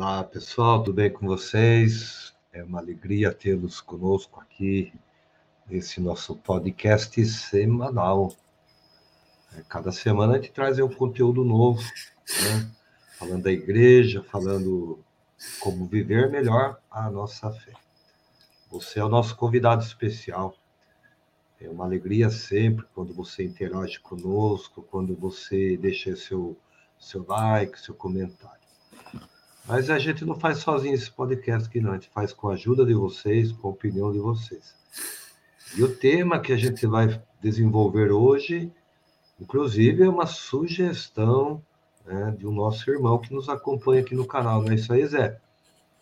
Olá, pessoal, tudo bem com vocês? É uma alegria tê-los conosco aqui nesse nosso podcast semanal. É, cada semana a gente traz um conteúdo novo, né? falando da igreja, falando como viver melhor a nossa fé. Você é o nosso convidado especial. É uma alegria sempre quando você interage conosco, quando você deixa seu, seu like, seu comentário. Mas a gente não faz sozinho esse podcast aqui, não. A gente faz com a ajuda de vocês, com a opinião de vocês. E o tema que a gente vai desenvolver hoje, inclusive, é uma sugestão né, de um nosso irmão que nos acompanha aqui no canal. Não é isso aí, Zé?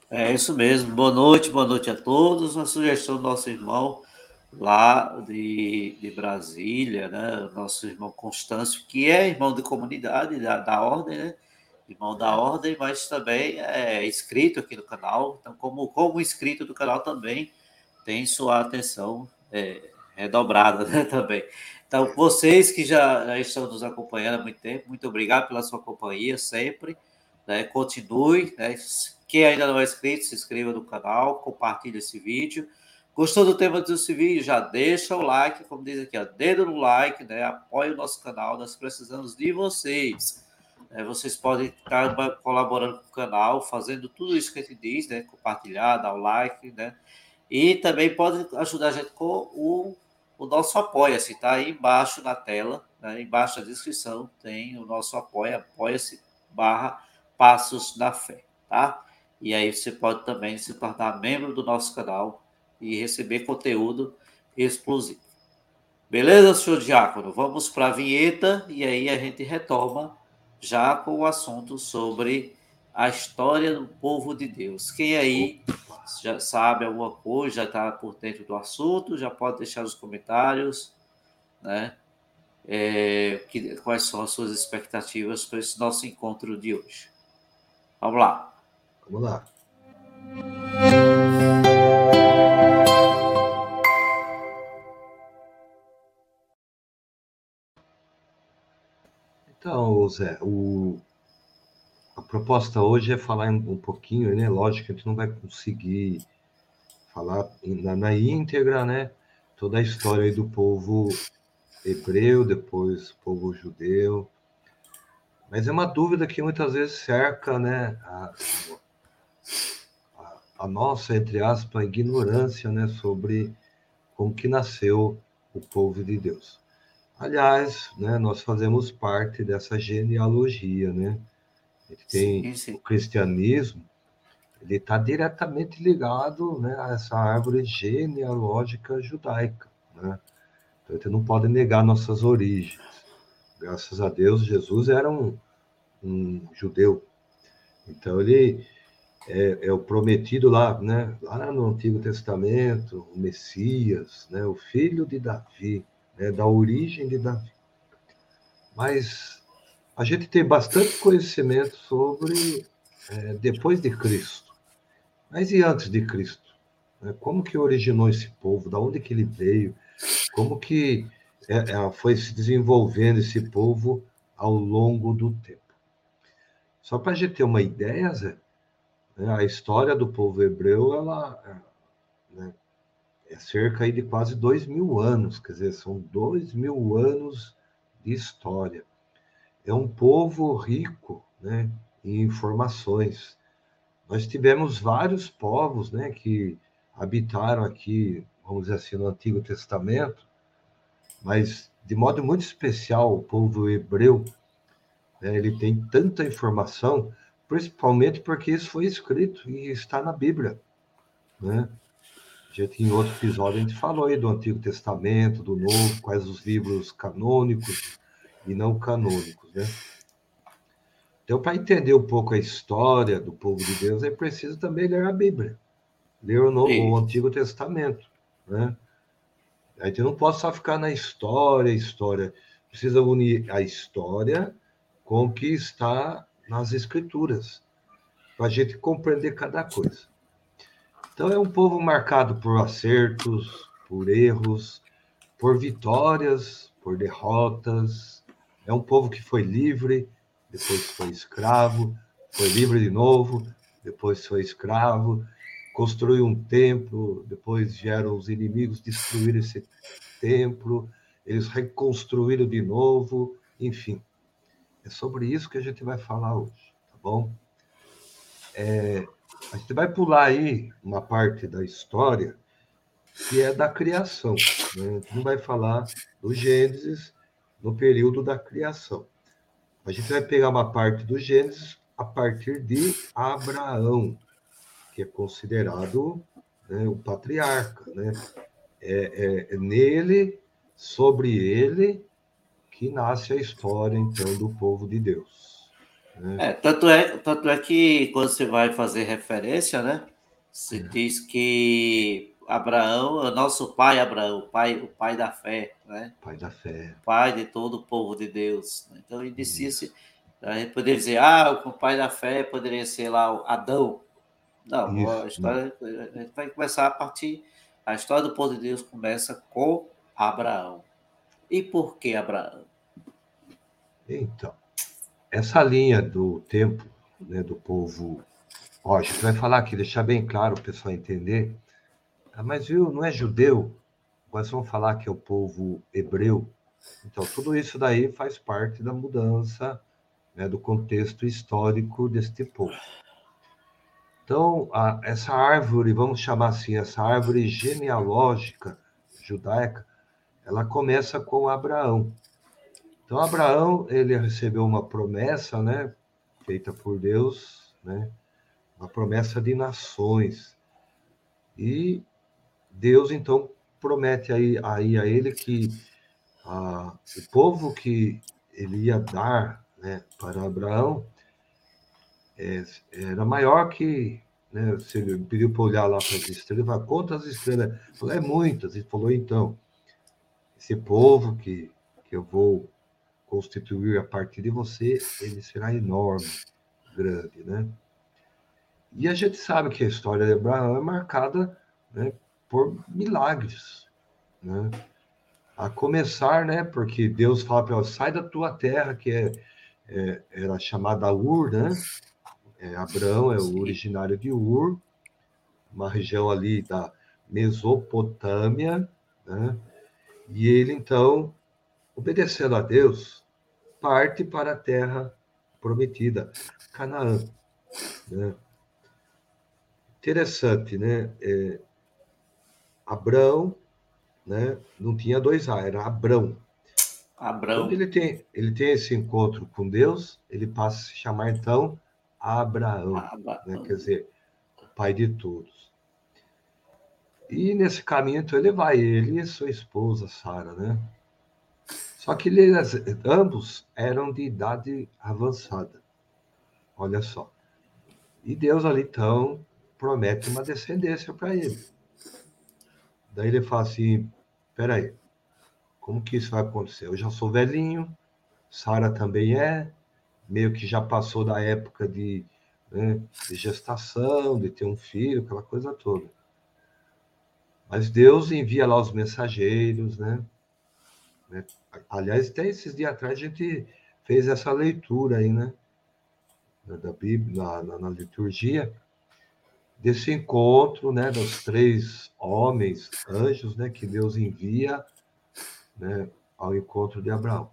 É isso mesmo. Boa noite, boa noite a todos. Uma sugestão do nosso irmão lá de, de Brasília, né? Nosso irmão Constâncio, que é irmão de comunidade da, da ordem, né? Irmão da ordem, mas também é inscrito aqui no canal. Então, como, como inscrito do canal também tem sua atenção é, redobrada né, também. Então, vocês que já, já, estão nos acompanhando há muito tempo, muito obrigado pela sua companhia sempre. Né, continue. Né, quem ainda não é inscrito, se inscreva no canal, compartilhe esse vídeo. Gostou do tema desse vídeo? Já deixa o like, como diz aqui, ó, dedo no like, né? Apoie o nosso canal, nós precisamos de vocês. É, vocês podem estar colaborando com o canal, fazendo tudo isso que a gente diz, né? Compartilhar, dar o like, né? E também pode ajudar a gente com o, o nosso apoia-se, tá aí embaixo na tela, né? embaixo da descrição tem o nosso apoia, apoia-se barra Passos da Fé, tá? E aí você pode também se tornar membro do nosso canal e receber conteúdo exclusivo. Beleza, senhor Diácono? Vamos para a vinheta e aí a gente retoma já com o assunto sobre a história do povo de Deus. Quem aí já sabe alguma coisa, já está por dentro do assunto, já pode deixar nos comentários, né? É, que, quais são as suas expectativas para esse nosso encontro de hoje? Vamos lá. Vamos lá. Então, Zé, o, a proposta hoje é falar um pouquinho, né? Lógico que a gente não vai conseguir falar na, na íntegra, né? Toda a história do povo hebreu, depois povo judeu. Mas é uma dúvida que muitas vezes cerca, né? A, a, a nossa, entre aspas, ignorância, né? Sobre como que nasceu o povo de Deus. Aliás, né, nós fazemos parte dessa genealogia, né? Ele tem sim, sim. o cristianismo, ele está diretamente ligado né, a essa árvore genealógica judaica. Né? Então, a gente não pode negar nossas origens. Graças a Deus, Jesus era um, um judeu. Então, ele é, é, o prometido lá, né? lá no Antigo Testamento, o Messias, né? o filho de Davi, né? da origem de Davi. Mas a gente tem bastante conhecimento sobre é, depois de Cristo. Mas e antes de Cristo? É, como que originou esse povo? Da onde que ele veio? Como que é, é, foi se desenvolvendo esse povo ao longo do tempo? Só para a gente ter uma ideia, Zé, né, a história do povo hebreu ela é, né, é cerca de quase dois mil anos, quer dizer, são dois mil anos de história é um povo rico né, em informações. Nós tivemos vários povos né, que habitaram aqui, vamos dizer assim, no Antigo Testamento, mas de modo muito especial o povo hebreu, né, ele tem tanta informação, principalmente porque isso foi escrito e está na Bíblia. Né? Já em outro episódio a gente falou aí do Antigo Testamento, do Novo, quais os livros canônicos, e não canônicos, né? Então, para entender um pouco a história do povo de Deus, é preciso também ler a Bíblia, ler o, Novo, o Antigo Testamento, né? A gente não pode só ficar na história, história. Precisa unir a história com o que está nas Escrituras, para a gente compreender cada coisa. Então, é um povo marcado por acertos, por erros, por vitórias, por derrotas, é um povo que foi livre, depois foi escravo, foi livre de novo, depois foi escravo, construiu um templo, depois vieram os inimigos destruir esse templo, eles reconstruíram de novo, enfim. É sobre isso que a gente vai falar hoje, tá bom? É, a gente vai pular aí uma parte da história que é da criação. Né? A gente não vai falar do Gênesis no período da criação. A gente vai pegar uma parte do Gênesis a partir de Abraão, que é considerado né, o patriarca. Né? É, é, é nele, sobre ele, que nasce a história, então, do povo de Deus. Né? É, tanto, é, tanto é que quando você vai fazer referência, né? Você é. diz que Abraão, o nosso pai Abraão, o pai, o pai da fé, né? Pai da fé. Pai de todo o povo de Deus. Então ele disse isso. A gente poderia dizer, ah, o pai da fé poderia ser lá o Adão. Não, isso, a história não. a gente vai começar a partir. A história do povo de Deus começa com Abraão. E por que Abraão? Então, essa linha do tempo né, do povo. Gente vai falar aqui, deixar bem claro o pessoal entender ah, mas viu, não é judeu? Nós vamos falar que é o povo hebreu. Então, tudo isso daí faz parte da mudança né, do contexto histórico deste povo. Então, a, essa árvore, vamos chamar assim, essa árvore genealógica judaica, ela começa com Abraão. Então, Abraão, ele recebeu uma promessa, né, feita por Deus, né, uma promessa de nações. E Deus então promete aí, aí a ele que a, o povo que ele ia dar né, para Abraão é, era maior que. Né, você pediu para olhar lá para as estrelas, falou, quantas estrelas? Falou, é muitas. Ele falou, então, esse povo que, que eu vou constituir a partir de você, ele será enorme, grande, né? E a gente sabe que a história de Abraão é marcada né, por milagres, né? A começar, né? Porque Deus fala para ela, sai da tua terra, que é, é era chamada Ur, né? É, Abraão é o originário de Ur, uma região ali da Mesopotâmia, né? E ele então, obedecendo a Deus, parte para a terra prometida, Canaã. Né? Interessante, né? É, Abrão, né? Não tinha dois A, era Abrão. Abrão. Quando ele tem, ele tem esse encontro com Deus, ele passa a se chamar então Abraão, Abraão. Né? quer dizer, pai de todos. E nesse caminho, então, ele vai, ele e sua esposa, Sara, né? Só que eles, ambos eram de idade avançada. Olha só. E Deus ali, então, promete uma descendência para ele. Daí ele fala assim: peraí, como que isso vai acontecer? Eu já sou velhinho, Sara também é, meio que já passou da época de, né, de gestação, de ter um filho, aquela coisa toda. Mas Deus envia lá os mensageiros, né? Né? Aliás, até esses dias atrás a gente fez essa leitura aí, né? Da Bíblia, na, na, liturgia desse encontro, né, dos três homens, anjos, né, que Deus envia, né, ao encontro de Abraão.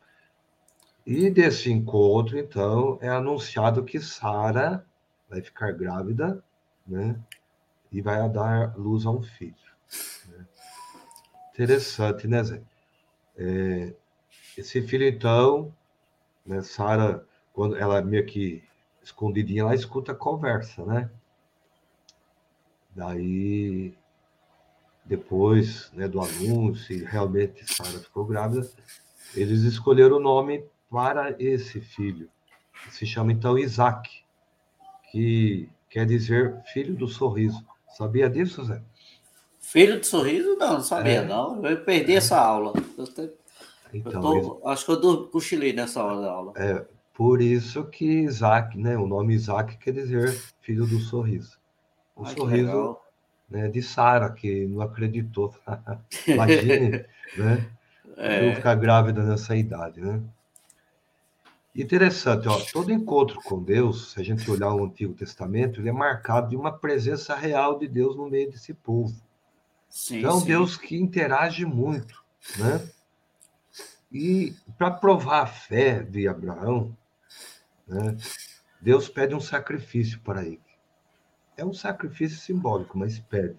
E desse encontro, então, é anunciado que Sara vai ficar grávida, né, e vai dar luz a um filho. Né? Interessante, né, Zé? É, esse filho, então, né, Sara, quando ela meio que escondidinha, ela escuta a conversa, né? Daí, depois né, do anúncio, e realmente Sara ficou grávida, eles escolheram o nome para esse filho. Se chama então Isaac, que quer dizer filho do sorriso. Sabia disso, Zé? Filho do sorriso? Não, não sabia, é. não. Eu perdi é. essa aula. Eu te... então, eu tô... Acho que eu cochilei nessa hora da aula. É, por isso que Isaac, né? O nome Isaac quer dizer filho do sorriso o Ai, sorriso né, de Sara, que não acreditou. Imagine, né? É. Ficar grávida nessa idade, né? Interessante, ó, todo encontro com Deus, se a gente olhar o Antigo Testamento, ele é marcado de uma presença real de Deus no meio desse povo. Sim, então, é um Deus que interage muito, né? E para provar a fé de Abraão, né, Deus pede um sacrifício para ele. É um sacrifício simbólico, mas pede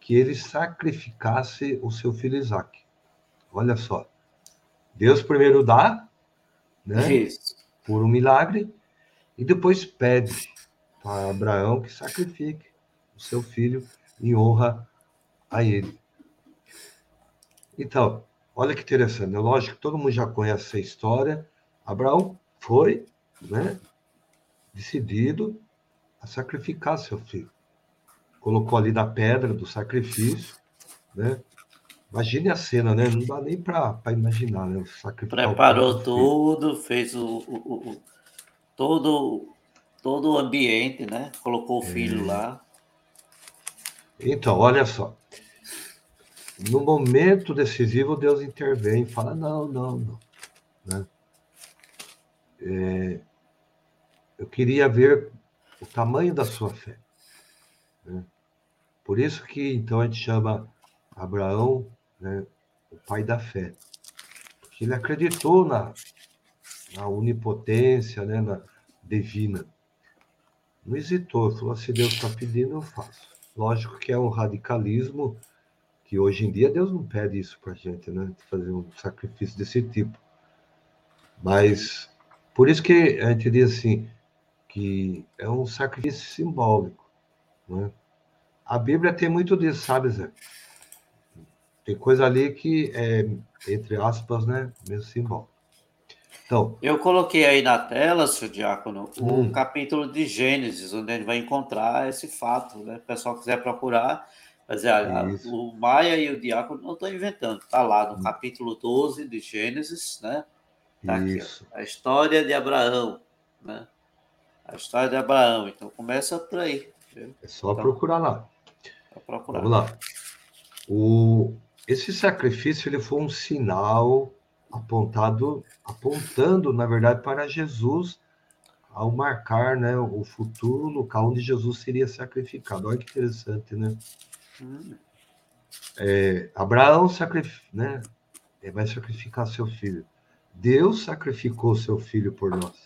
que ele sacrificasse o seu filho Isaac. Olha só. Deus primeiro dá, né? Isso. Por um milagre, e depois pede para Abraão que sacrifique o seu filho em honra a ele. Então, olha que interessante, é lógico que todo mundo já conhece essa história. Abraão foi, né, decidido a sacrificar seu filho. Colocou ali na pedra do sacrifício, né? Imagine a cena, né? Não dá nem para imaginar, né? Preparou tudo, fez o, o, o, todo, todo o ambiente, né? Colocou o filho é. lá. Então, olha só. No momento decisivo, Deus intervém e fala: não, não, não. Né? É, eu queria ver o tamanho da sua fé. Né? Por isso que então a gente chama Abraão né, o pai da fé. Porque ele acreditou na, na onipotência, né, na divina. Não hesitou, falou: se Deus está pedindo, eu faço. Lógico que é um radicalismo que hoje em dia Deus não pede isso para gente, né? Fazer um sacrifício desse tipo. Mas por isso que a gente diz assim que é um sacrifício simbólico, né? A Bíblia tem muito disso, sabe, Zé? Tem coisa ali que é, entre aspas, né, mesmo simbólico. Então, eu coloquei aí na tela, seu Diácono, hum. o capítulo de Gênesis, onde a gente vai encontrar esse fato, né? O pessoal quiser procurar, mas é, o Maia e o Diácono não estão inventando, está lá no hum. capítulo 12 de Gênesis, né? Tá. Aqui, a história de Abraão, né? A história de Abraão. Então começa por aí. Viu? É só então, procurar lá. Procurar. Vamos lá. O, esse sacrifício ele foi um sinal apontado, apontando, na verdade, para Jesus ao marcar né, o futuro local onde Jesus seria sacrificado. Olha que interessante, né? É, Abraão sacrif... né, vai sacrificar seu filho. Deus sacrificou seu filho por nós.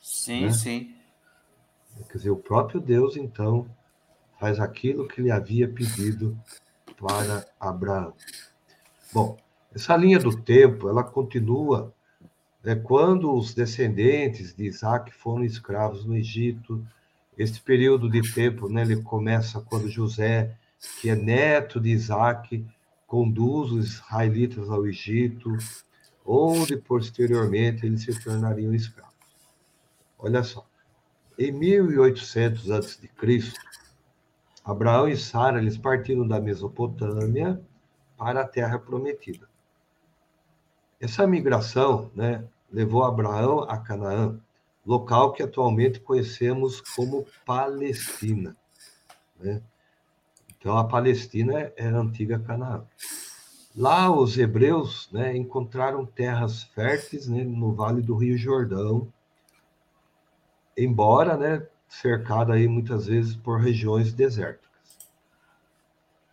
Sim, né? sim. Quer dizer, o próprio Deus, então, faz aquilo que ele havia pedido para Abraão. Bom, essa linha do tempo, ela continua né, quando os descendentes de Isaac foram escravos no Egito. Este período de tempo, né, ele começa quando José, que é neto de Isaac, conduz os israelitas ao Egito, onde posteriormente eles se tornariam escravos. Olha só, em 1800 a.C., Abraão e Sara eles partiram da Mesopotâmia para a Terra Prometida. Essa migração né, levou Abraão a Canaã, local que atualmente conhecemos como Palestina. Né? Então, a Palestina é a antiga Canaã. Lá, os hebreus né, encontraram terras férteis né, no Vale do Rio Jordão, embora né, cercado aí muitas vezes por regiões desérticas.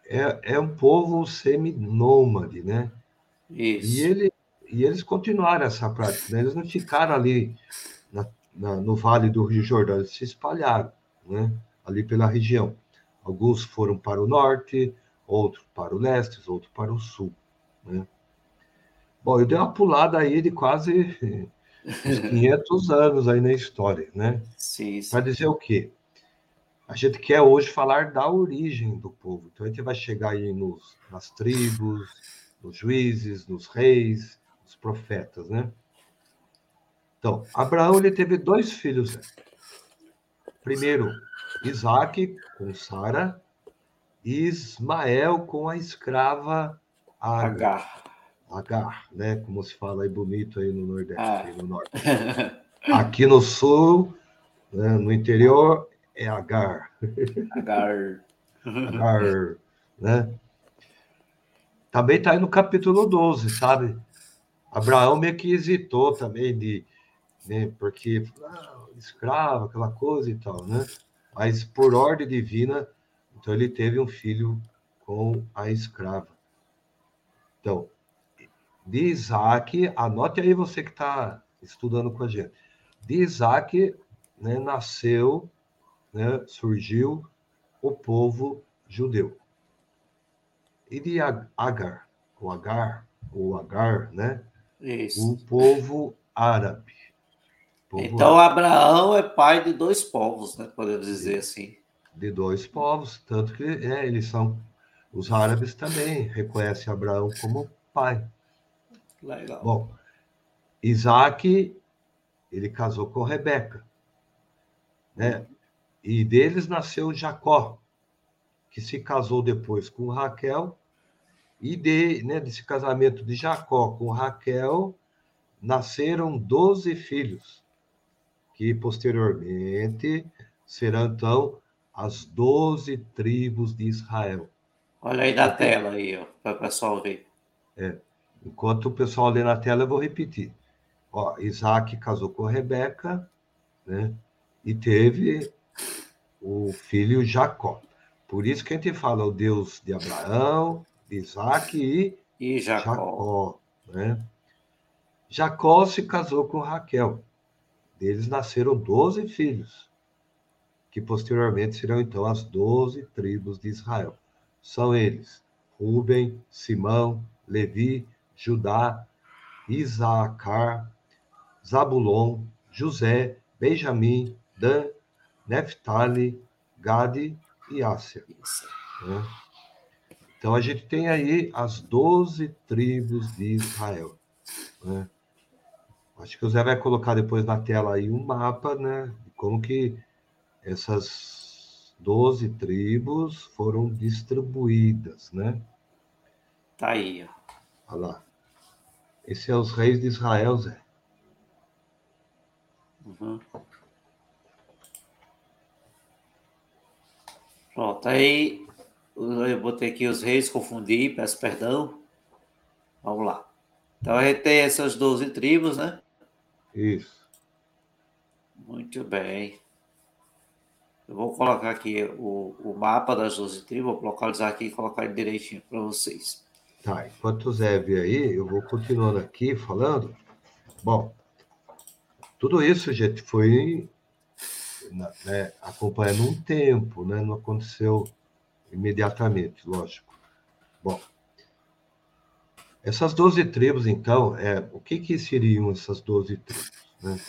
É, é um povo seminômade, né? Isso. E, ele, e eles continuaram essa prática, né? Eles não ficaram ali na, na, no Vale do Rio Jordão, eles se espalharam, né? Ali pela região. Alguns foram para o norte, outros para o leste, outros para o sul, né? Bom, eu dei uma pulada aí de quase uns 500 anos aí na história, né? Sim, sim. Para dizer o quê? A gente quer hoje falar da origem do povo. Então a gente vai chegar aí nos, nas tribos, nos juízes, nos reis, nos profetas, né? Então, Abraão ele teve dois filhos. Né? Primeiro, Isaac com Sara Ismael com a escrava Agar. Agar, né? Como se fala aí bonito aí no Nordeste, ah. aí no Norte. Aqui no Sul, né, no interior, é Agar. Agar. Agar, né? Também está aí no capítulo 12, sabe? Abraão meio que hesitou também de, né? Porque ah, escravo, aquela coisa e tal, né? Mas por ordem divina, então ele teve um filho com a escrava. Então, de Isaac, anote aí você que está estudando com a gente. De Isaac né, nasceu, né, surgiu o povo judeu. E de Agar, o Agar, o Agar, né? Isso. O povo árabe. Povo então. Abraão é pai de dois povos, né? Podemos dizer assim. De dois povos, tanto que é, eles são os árabes também reconhecem Abraão como pai. Legal. Bom, Isaac, ele casou com Rebeca, né? E deles nasceu Jacó, que se casou depois com Raquel, e de, né, desse casamento de Jacó com Raquel, nasceram doze filhos, que posteriormente serão, então, as doze tribos de Israel. Olha aí na tela aí, para o pessoal ver. É. Enquanto o pessoal lê na tela, eu vou repetir. Ó, Isaac casou com Rebeca, né? E teve o filho Jacó. Por isso que a gente fala o Deus de Abraão, de Isaac e, e Jacó. Jacó né? Jacó se casou com Raquel. Deles nasceram doze filhos, que posteriormente serão então as doze tribos de Israel. São eles: Ruben, Simão, Levi, Judá, Isacar, Zabulon, José, Benjamim, Dan, Neftali, Gade e Ásia. Né? Então a gente tem aí as doze tribos de Israel. Né? Acho que o Zé vai colocar depois na tela aí um mapa, né? Como que essas doze tribos foram distribuídas, né? Tá aí, ó. Olha lá. Esse é os reis de Israel, Zé. Uhum. Pronto, aí eu botei aqui os reis, confundi, peço perdão. Vamos lá. Então a gente tem essas 12 tribos, né? Isso. Muito bem. Eu vou colocar aqui o, o mapa das 12 tribos, vou localizar aqui e colocar ele direitinho para vocês. Tá, enquanto o Zé vê aí, eu vou continuando aqui falando. Bom, tudo isso, gente, foi né, acompanhando um tempo, né? Não aconteceu imediatamente, lógico. Bom, essas 12 tribos, então, é, o que, que seriam essas 12 tribos? Né?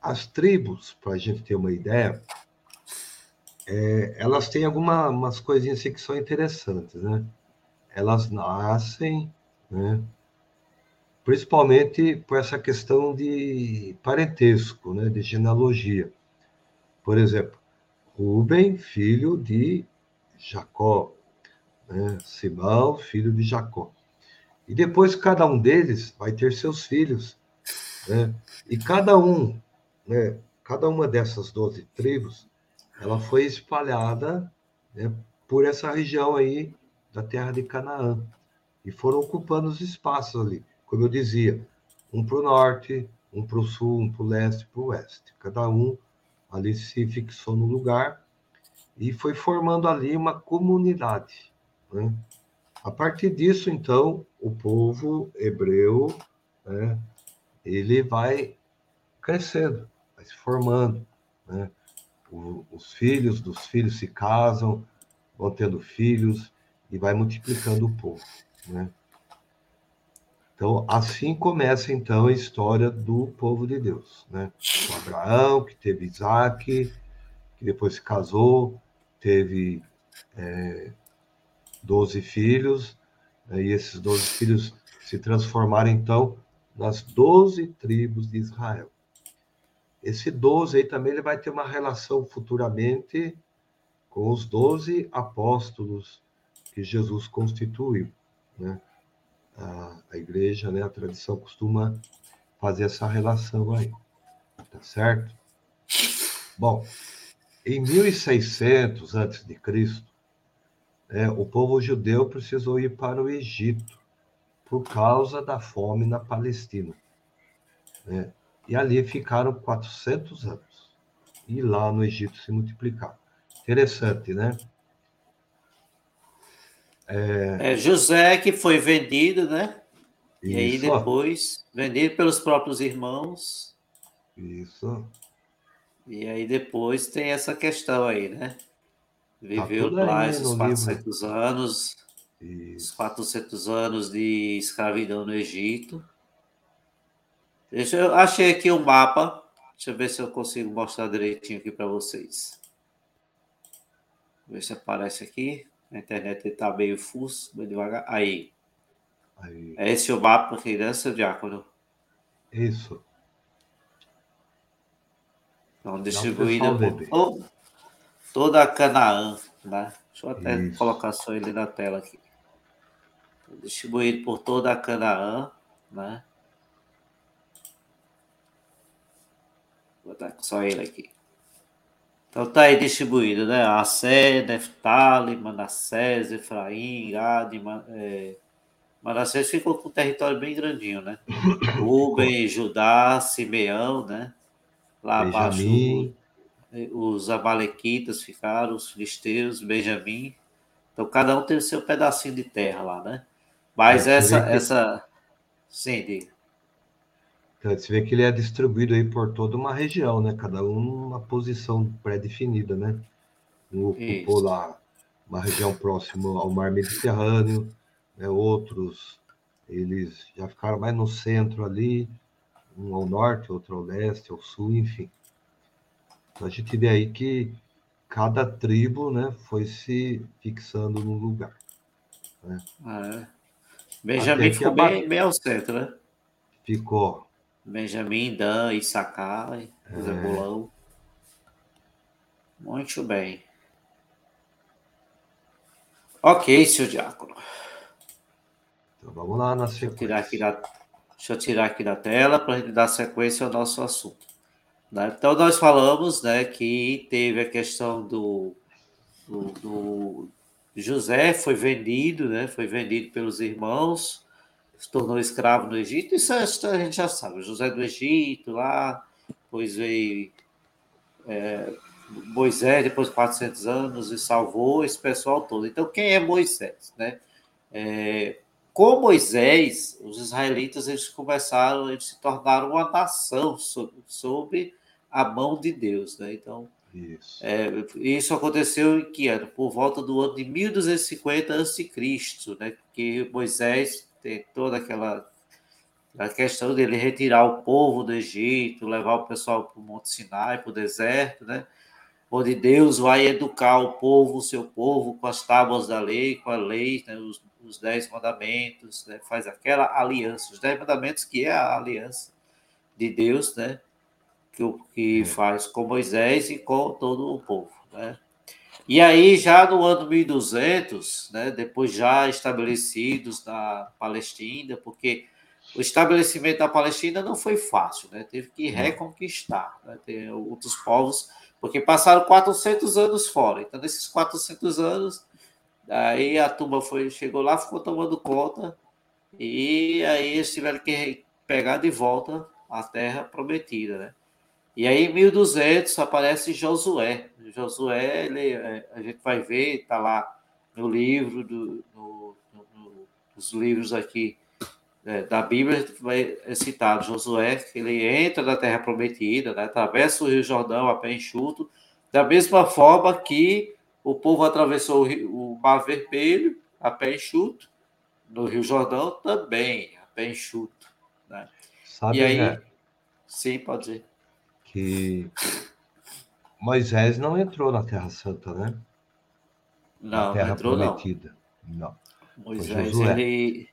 As tribos, para a gente ter uma ideia, é, elas têm algumas coisinhas assim que são interessantes, né? elas nascem, né? principalmente por essa questão de parentesco, né? de genealogia. Por exemplo, Rubem, filho de Jacó, né? Simão, filho de Jacó. E depois cada um deles vai ter seus filhos, né? E cada um, né? Cada uma dessas doze tribos, ela foi espalhada né, por essa região aí da terra de Canaã. E foram ocupando os espaços ali, como eu dizia, um para o norte, um para o sul, um para o leste, para o oeste. Cada um ali se fixou no lugar e foi formando ali uma comunidade. Né? A partir disso, então, o povo hebreu, né, ele vai crescendo, vai se formando. Né? O, os filhos dos filhos se casam, vão tendo filhos, e vai multiplicando o povo, né? Então, assim começa então a história do povo de Deus, né? Abraão, que teve Isaac, que depois se casou, teve é, doze filhos, né? e esses doze filhos se transformaram então nas doze tribos de Israel. Esse doze aí também ele vai ter uma relação futuramente com os doze apóstolos que Jesus constituiu, né? A, a igreja, né, a tradição costuma fazer essa relação aí, tá certo? Bom, em 1600 antes de Cristo, né, o povo judeu precisou ir para o Egito por causa da fome na Palestina. Né? E ali ficaram 400 anos. E lá no Egito se multiplicaram. Interessante, né? É... é José que foi vendido, né? Isso. E aí depois vendido pelos próprios irmãos. Isso. E aí depois tem essa questão aí, né? Viveu tá lá esses 400 livro. anos, Isso. 400 anos de escravidão no Egito. Deixa eu achei aqui o um mapa. Deixa eu ver se eu consigo mostrar direitinho aqui para vocês. Ver se aparece aqui. A internet está meio fuso, meio devagar. Aí. Aí. É esse o mapa aqui, né, seu Diácono? Isso. Então, distribuída por todo, toda a Canaã, né? Deixa eu até Isso. colocar só ele na tela aqui. Distribuído por toda a Canaã, né? Vou botar só ele aqui. Então tá aí distribuído, né? Assé, Neftali, Manassés, Efraim, Gad, é... Manassés ficou com um território bem grandinho, né? Rubem, Judá, Simeão, né? Lá abaixo, os Amalequitas ficaram, os filisteus, Benjamim. Então, cada um tem o seu pedacinho de terra lá, né? Mas é, essa, essa... Sim, diga. Então, você vê que ele é distribuído aí por toda uma região, né? Cada um uma posição pré-definida, né? Um ocupou lá uma região próxima ao mar Mediterrâneo, né? outros eles já ficaram mais no centro ali, um ao norte, outro ao leste, ao sul, enfim. Então, a gente vê aí que cada tribo né, foi se fixando no lugar. Né? Ah, é. Benjamin ficou bem, bem ao centro, né? Ficou. Benjamin, Dan, Issacar, é. Zebulão. Muito bem. Ok, seu Diácono. Então vamos lá na sequência. Deixa eu tirar aqui da, Deixa eu tirar aqui da tela para a gente dar sequência ao nosso assunto. Né? Então, nós falamos né, que teve a questão do, do, do, José, foi vendido, né, foi vendido pelos irmãos, se tornou escravo no Egito. Isso a gente já sabe. José do Egito, lá, depois veio é, Moisés, depois de 400 anos, e salvou esse pessoal todo. Então, quem é Moisés? Né? É, com Moisés, os israelitas eles começaram, eles se tornaram uma nação sob, sob a mão de Deus, né? Então, isso. É, isso aconteceu em que ano? Por volta do ano de 1250 a.C., né? Que Moisés tem toda aquela a questão dele retirar o povo do Egito, levar o pessoal para o Monte Sinai, para o deserto, né? Onde Deus vai educar o povo, o seu povo, com as tábuas da lei, com a lei, né? os os dez mandamentos, né? faz aquela aliança, os dez mandamentos que é a aliança de Deus, né? Que, que faz com Moisés e com todo o povo, né? E aí, já no ano 1200, né, depois já estabelecidos na Palestina, porque o estabelecimento da Palestina não foi fácil, né? teve que reconquistar. Né? Outros povos, porque passaram 400 anos fora. Então, nesses 400 anos, Aí a turma foi, chegou lá, ficou tomando conta, e aí eles tiveram que pegar de volta a terra prometida, né? E aí em 1200 aparece Josué. Josué, ele, é, a gente vai ver, está lá no livro, do, no, no, nos livros aqui é, da Bíblia, é citado Josué, que ele entra na terra prometida, né? atravessa o Rio Jordão a pé enxuto, da mesma forma que o povo atravessou o, rio, o Mar Vermelho a pé enxuto, no Rio Jordão também, a pé enxuto. Né? Sabe, e aí, né? sim, pode dizer. Que Moisés não entrou na Terra Santa, né? Não, na Terra não entrou, Prometida. Não. não. Moisés, ele,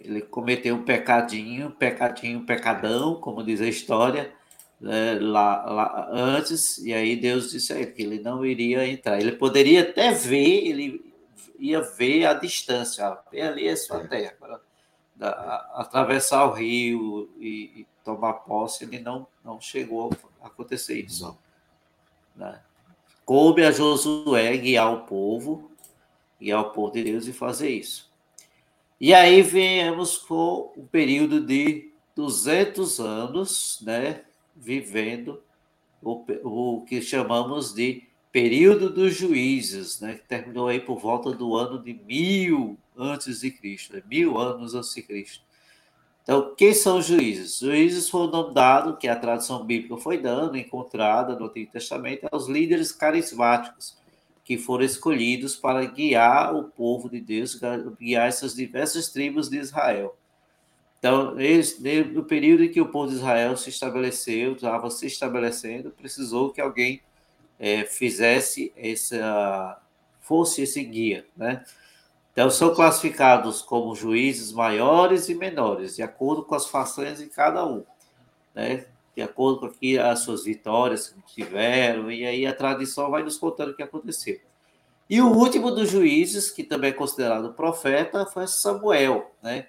ele cometeu um pecadinho, pecadinho, pecadão, como diz a história, né, lá, lá, antes, e aí Deus disse a ele que ele não iria entrar. Ele poderia até ver, ele ia ver a distância, ó, ali é sua terra. Para, da, atravessar o rio e, e, tomar posse, ele não, não chegou a acontecer isso. Né? Coube a Josué guiar o povo, guiar o povo de Deus e fazer isso. E aí viemos com o período de 200 anos, né, vivendo o, o que chamamos de período dos juízes, né, que terminou aí por volta do ano de mil antes de Cristo, né, mil anos antes de Cristo. Então, quem são os juízes? Os juízes foram o nome dado, que a tradição bíblica foi dando, encontrada no Antigo Testamento, aos líderes carismáticos, que foram escolhidos para guiar o povo de Deus, guiar essas diversas tribos de Israel. Então, no período em que o povo de Israel se estabeleceu, estava se estabelecendo, precisou que alguém é, fizesse essa, fosse esse guia, né? Então, são classificados como juízes maiores e menores, de acordo com as façanhas de cada um, né? De acordo com aqui as suas vitórias que tiveram, e aí a tradição vai nos contando o que aconteceu. E o último dos juízes, que também é considerado profeta, foi Samuel, né?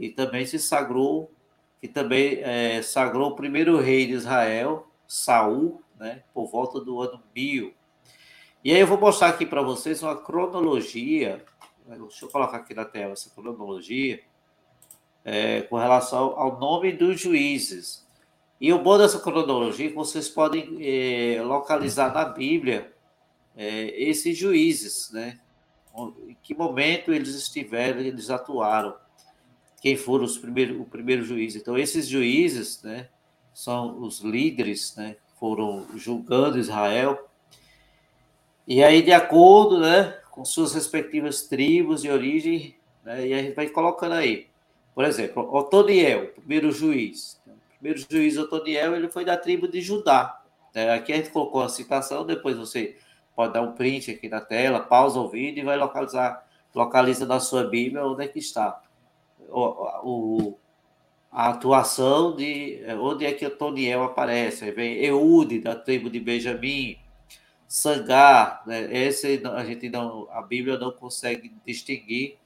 E também se sagrou, que também é, sagrou o primeiro rei de Israel, Saul, né, por volta do ano 1000. E aí eu vou mostrar aqui para vocês uma cronologia, né, deixa eu colocar aqui na tela essa cronologia, é, com relação ao nome dos juízes. E o bom dessa cronologia é que vocês podem é, localizar na Bíblia é, esses juízes, né? Em que momento eles estiveram, eles atuaram quem foram os primeiros, o primeiro juiz. Então, esses juízes, né, são os líderes, né, foram julgando Israel. E aí, de acordo, né, com suas respectivas tribos de origem, né, e a gente vai colocando aí. Por exemplo, Otoniel, primeiro juiz. O primeiro juiz Otoniel, ele foi da tribo de Judá. Né? Aqui a gente colocou a citação, depois você pode dar um print aqui na tela, pausa o vídeo e vai localizar, localiza na sua Bíblia onde é que está o, a atuação de onde é que Otoniel aparece. Aí vem Eude, da tribo de Benjamim, Sangar, né? esse a gente não, a Bíblia não consegue distinguir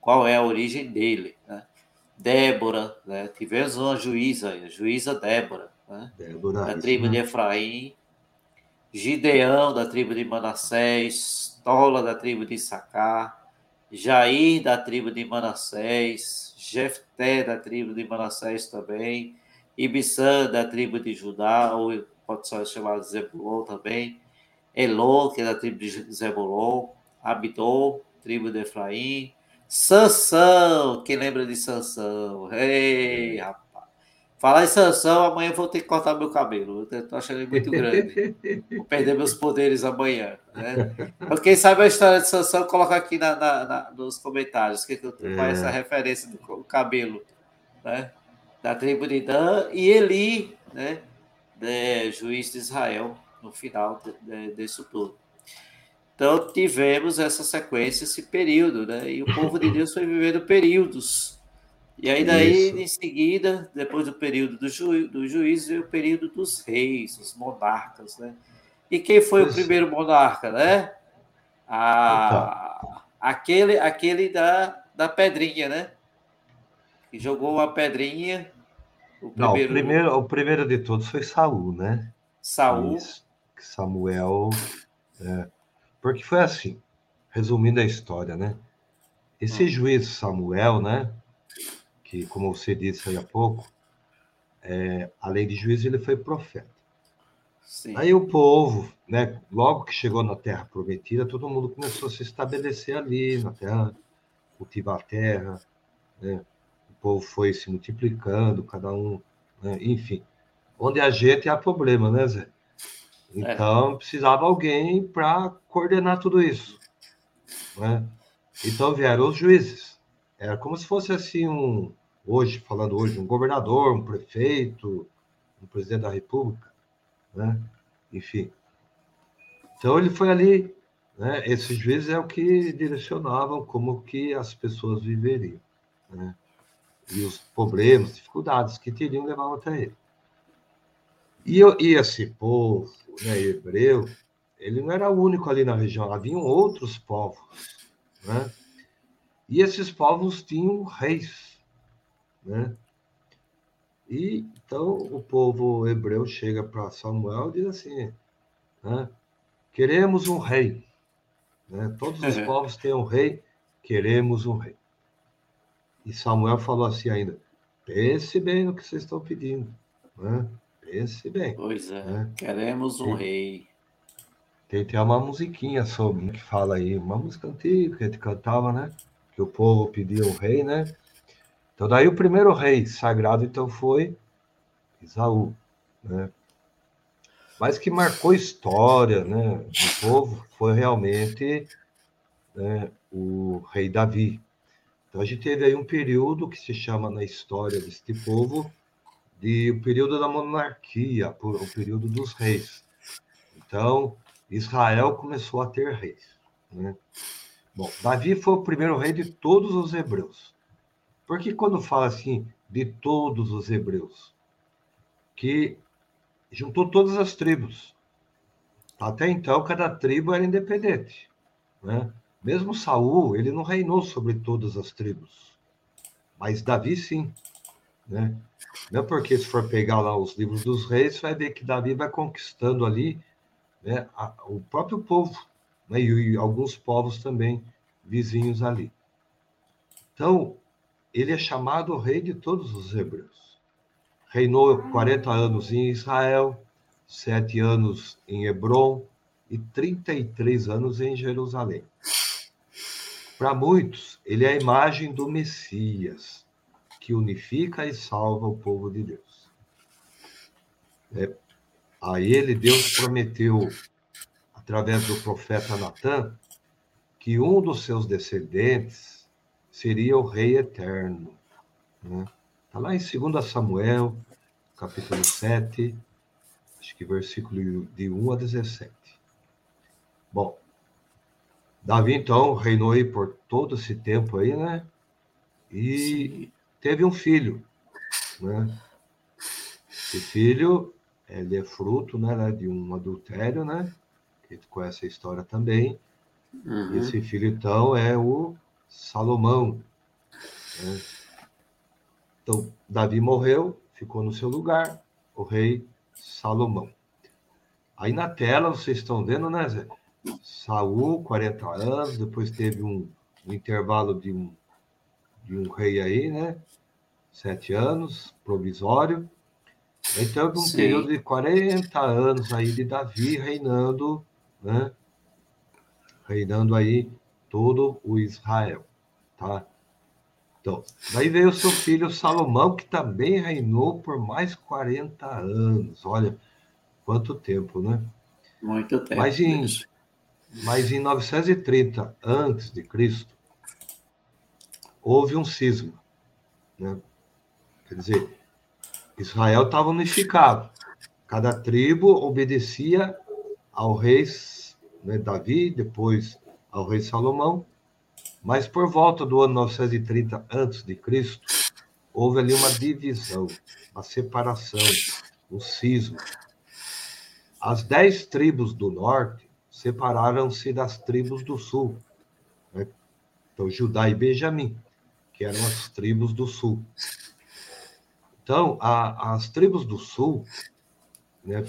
qual é a origem dele. Né? Débora, né? tivemos uma juíza, a juíza Débora, né? Débora da tribo de Efraim, Gideão, da tribo de Manassés, Tola, da tribo de Sacar, Jair, da tribo de Manassés, Jefté, da tribo de Manassés também, Ibissã, da tribo de Judá, ou pode ser chamado Zebulon também, Elô, que é da tribo de Zebulon, Abidô, tribo de Efraim, Sansão, quem lembra de Sansão? Ei, rapaz. Falar em Sansão, amanhã eu vou ter que cortar meu cabelo. Eu tô achando ele muito grande. Vou perder meus poderes amanhã. Né? Então, quem sabe a história de Sansão, coloca aqui na, na, na nos comentários. Que, que é. essa referência do cabelo. Né? Da tribo de Dan e Eli, né? De, juiz de Israel, no final de, de, disso tudo. Então, tivemos essa sequência, esse período, né? E o povo de Deus foi vivendo períodos e aí, daí, Isso. em seguida, depois do período do, ju, do juiz, veio o período dos reis, os monarcas, né? E quem foi Isso. o primeiro monarca, né? A, aquele aquele da, da pedrinha, né? Que jogou uma pedrinha. O primeiro... Não, o primeiro, o primeiro de todos foi Saul, né? Saul. Isso. Samuel. É, porque foi assim, resumindo a história, né? Esse hum. juiz Samuel, né? Que, como você disse aí há pouco, é, além de juiz, ele foi profeta. Sim. Aí o povo, né, logo que chegou na Terra Prometida, todo mundo começou a se estabelecer ali na Terra, cultivar a terra, né? o povo foi se multiplicando, cada um, né? enfim. Onde a gente há problema, né, Zé? Então, é. precisava alguém para coordenar tudo isso. Né? Então vieram os juízes. Era como se fosse assim um, hoje, falando hoje, um governador, um prefeito, um presidente da República, né? Enfim. Então ele foi ali, né? Esses juízes é o que direcionavam como que as pessoas viveriam, né? E os problemas, dificuldades que teriam levavam até ele. E, e esse povo, né, hebreu, ele não era o único ali na região, haviam outros povos, né? E esses povos tinham reis, né? E então o povo hebreu chega para Samuel e diz assim: né? queremos um rei. Né? Todos os uhum. povos têm um rei, queremos um rei. E Samuel falou assim ainda: Pense bem no que vocês estão pedindo. Né? Pense bem. Pois é, né? queremos um e, rei. Tem até uma musiquinha sobre que fala aí, uma música antiga que a gente cantava, né? Que o povo pedia um rei, né? Então daí o primeiro rei sagrado então foi Isaú, né? Mas que marcou história, né, do povo foi realmente né, o rei Davi. Então a gente teve aí um período que se chama na história deste povo de o período da monarquia, o período dos reis. Então Israel começou a ter reis. Né? Bom, Davi foi o primeiro rei de todos os hebreus. Porque quando fala assim de todos os hebreus, que juntou todas as tribos. Até então, cada tribo era independente. Né? Mesmo Saul, ele não reinou sobre todas as tribos. Mas Davi, sim. Né? Não é porque, se for pegar lá os livros dos reis, vai ver que Davi vai conquistando ali né, a, o próprio povo, né, e, e alguns povos também vizinhos ali. Então, ele é chamado rei de todos os hebreus. Reinou 40 anos em Israel, sete anos em Hebron e 33 anos em Jerusalém. Para muitos, ele é a imagem do Messias, que unifica e salva o povo de Deus. É, a ele, Deus prometeu, através do profeta Natan, que um dos seus descendentes seria o Rei Eterno. Está né? Tá lá em 2 Samuel, capítulo 7, acho que versículo de 1 a 17. Bom, Davi, então, reinou aí por todo esse tempo aí, né? E Sim. teve um filho, né? Esse filho, ele é fruto, né, de um adultério, né? Que conhece a história também. Uhum. Esse filho, então, é o Salomão. Né? Então, Davi morreu, ficou no seu lugar, o rei Salomão. Aí na tela vocês estão vendo, né, Zé? Saul, 40 anos, depois teve um, um intervalo de um, de um rei aí, né? Sete anos, provisório. Então, um Sim. período de 40 anos aí de Davi reinando, né? Reinando aí todo o Israel, tá? Então, daí veio seu filho Salomão, que também reinou por mais 40 anos. Olha, quanto tempo, né? Muito tempo. Mas em, mas em 930 antes de Cristo houve um cisma, né? Quer dizer, Israel estava unificado. Cada tribo obedecia ao rei né, Davi, depois ao rei Salomão, mas por volta do ano 930 a.C., houve ali uma divisão, uma separação, um cisma. As dez tribos do norte separaram-se das tribos do sul. Né? Então, Judá e Benjamim, que eram as tribos do sul. Então, a, as tribos do sul né,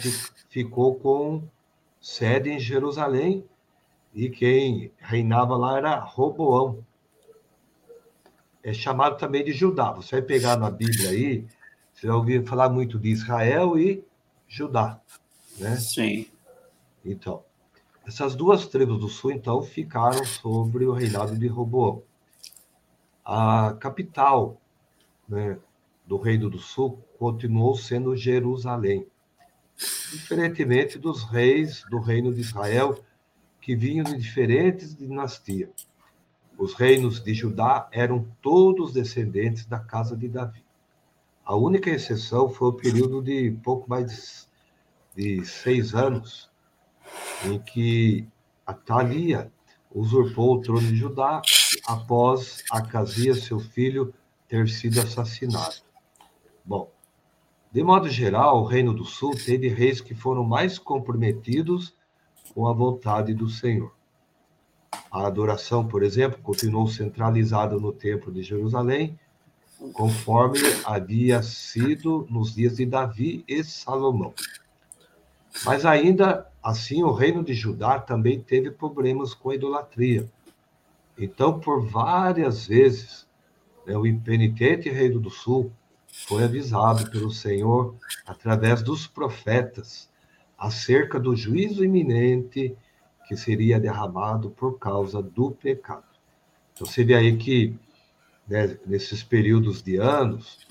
ficou com sede em Jerusalém e quem reinava lá era Roboão. É chamado também de Judá. Você vai pegar na Bíblia aí, você vai ouvir falar muito de Israel e Judá, né? Sim. Então, essas duas tribos do sul, então, ficaram sobre o reinado de Roboão. A capital né, do Reino do Sul continuou sendo Jerusalém, diferentemente dos reis do Reino de Israel, que vinham de diferentes dinastias. Os reinos de Judá eram todos descendentes da casa de Davi. A única exceção foi o período de pouco mais de, seis anos, em que Atalia usurpou o trono de Judá após Acasias, seu filho, ter sido assassinado. Bom, de modo geral, o Reino do Sul teve reis que foram mais comprometidos com a vontade do Senhor. A adoração, por exemplo, continuou centralizada no Templo de Jerusalém, conforme havia sido nos dias de Davi e Salomão. Mas ainda assim, o reino de Judá também teve problemas com a idolatria. Então, por várias vezes, né, o impenitente rei do sul foi avisado pelo Senhor através dos profetas acerca do juízo iminente que seria derramado por causa do pecado. Então, vê aí que né, nesses períodos de anos,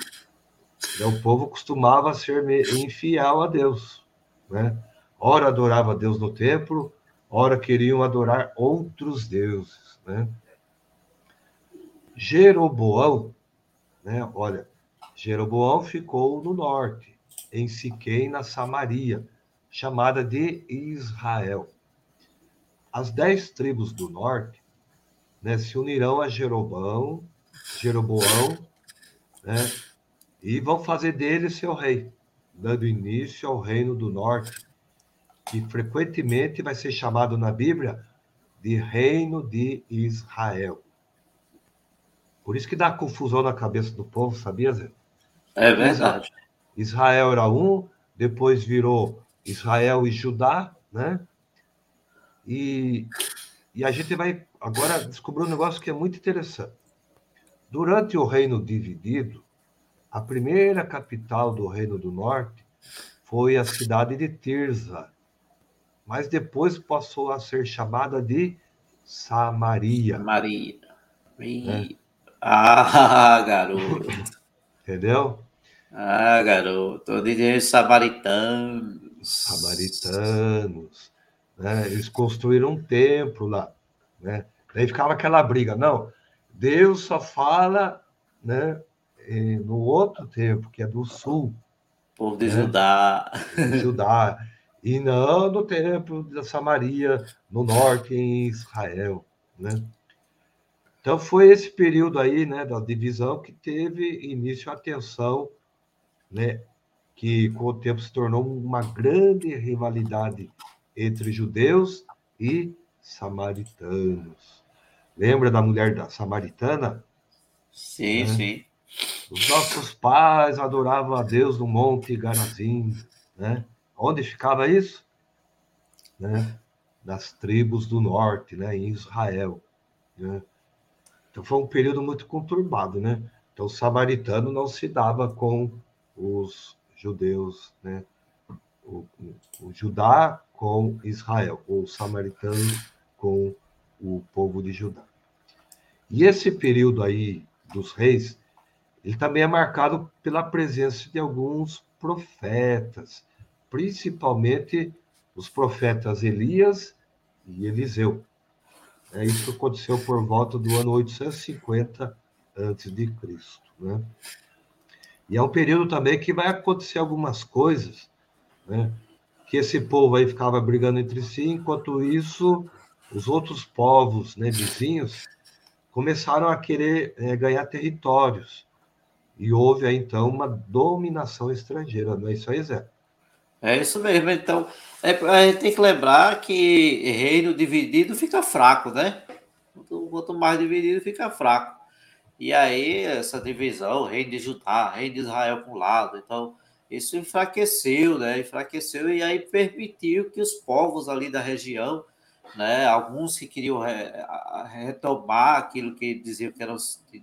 né, o povo costumava ser infiel a Deus. Né? Ora adorava Deus no templo, ora queriam adorar outros deuses. Né? Jeroboão, né, olha, Jeroboão ficou no norte, em Siquém, na Samaria, chamada de Israel. As dez tribos do norte né, se unirão a Jeroboão, Jeroboão, né, e vão fazer dele seu rei, dando início ao reino do norte, que frequentemente vai ser chamado na Bíblia de Reino de Israel. Por isso que dá confusão na cabeça do povo, sabia, Zé? É verdade. Israel era um, depois virou Israel e Judá, né? E, e a gente vai agora descobrir um negócio que é muito interessante. Durante o reino dividido, a primeira capital do reino do norte foi a cidade de Tirza, mas depois passou a ser chamada de Samaria. Maria. Né? Ah, garoto. Entendeu? Ah, garoto, de samaritanos. Samaritanos. Né? Eles construíram um templo lá. Né? Daí ficava aquela briga. Não, Deus só fala né, no outro templo, que é do sul. Povo de né? Judá. Judá. E não no templo da Samaria, no norte, em Israel. Né? Então foi esse período aí, né, da divisão que teve início a tensão, né, que com o tempo se tornou uma grande rivalidade entre judeus e samaritanos. Lembra da mulher da samaritana? Sim, né? sim. Os nossos pais adoravam a Deus no Monte Garazim, né? Onde ficava isso? Né? Nas tribos do norte, né? Em Israel. Né? Então foi um período muito conturbado, né? Então o samaritano não se dava com os judeus, né? O, o, Judá com Israel, ou o samaritano com o povo de Judá. E esse período aí dos reis, ele também é marcado pela presença de alguns profetas, principalmente os profetas Elias e Eliseu. É, isso aconteceu por volta do ano 850 antes de Cristo, né? E é um período também que vai acontecer algumas coisas, né? Que esse povo aí ficava brigando entre si, enquanto isso os outros povos, né, vizinhos, começaram a querer é, ganhar territórios. E houve aí, então, uma dominação estrangeira, não é isso aí, Zé? É isso mesmo. Então, é, a gente tem que lembrar que reino dividido fica fraco, né? Quanto mais dividido, fica fraco. E aí, essa divisão, reino de Judá, reino de Israel para um lado, então, isso enfraqueceu, né? Enfraqueceu e aí permitiu que os povos ali da região, né? Alguns que queriam retomar aquilo que diziam que eram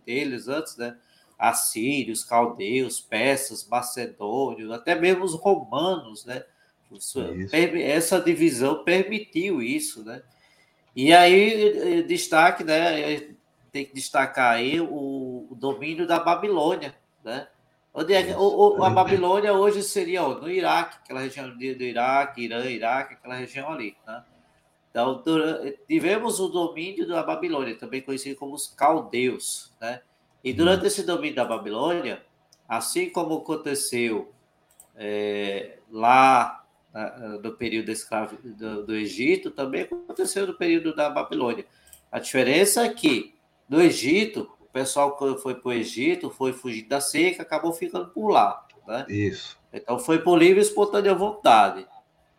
deles antes, né? assírios, caldeus, persas, macedônios, até mesmo os romanos, né? Isso. Essa divisão permitiu isso, né? E aí, destaque, né? Tem que destacar aí o, o domínio da Babilônia, né? Onde é, o, o, a Babilônia hoje seria ó, no Iraque, aquela região do Iraque, Irã, Iraque, aquela região ali, né? Então, tivemos o domínio da Babilônia, também conhecido como os caldeus, né? E durante esse domínio da Babilônia, assim como aconteceu é, lá no período escravo, do, do, Egito, também aconteceu no período da Babilônia. A diferença é que no Egito, o pessoal quando foi para o Egito, foi fugir da seca, acabou ficando por lá. Né? Isso. Então foi por livre e espontânea vontade.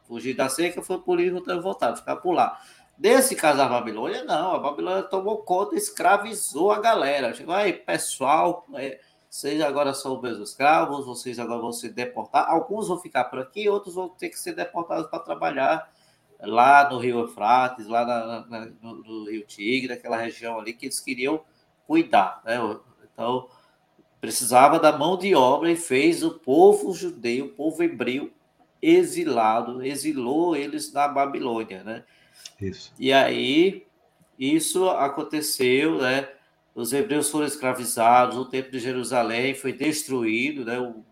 Fugir da seca foi por livre e espontânea vontade, ficar por lá. Nesse caso da Babilônia, não. A Babilônia tomou conta, escravizou a galera. Chegou aí, pessoal, é, vocês agora são meus escravos, vocês agora vão ser deportados. Alguns vão ficar por aqui, outros vão ter que ser deportados para trabalhar lá no Rio Eufrates, lá na, na, no, no, Rio Tigre, aquela região ali que eles queriam cuidar. Né? Então, precisava da mão de obra e fez o povo judeu, o povo hebreu exilado, exilou eles na Babilônia, né? Isso. E aí isso aconteceu, né? Os hebreus foram escravizados, o templo de Jerusalém foi destruído, né? O,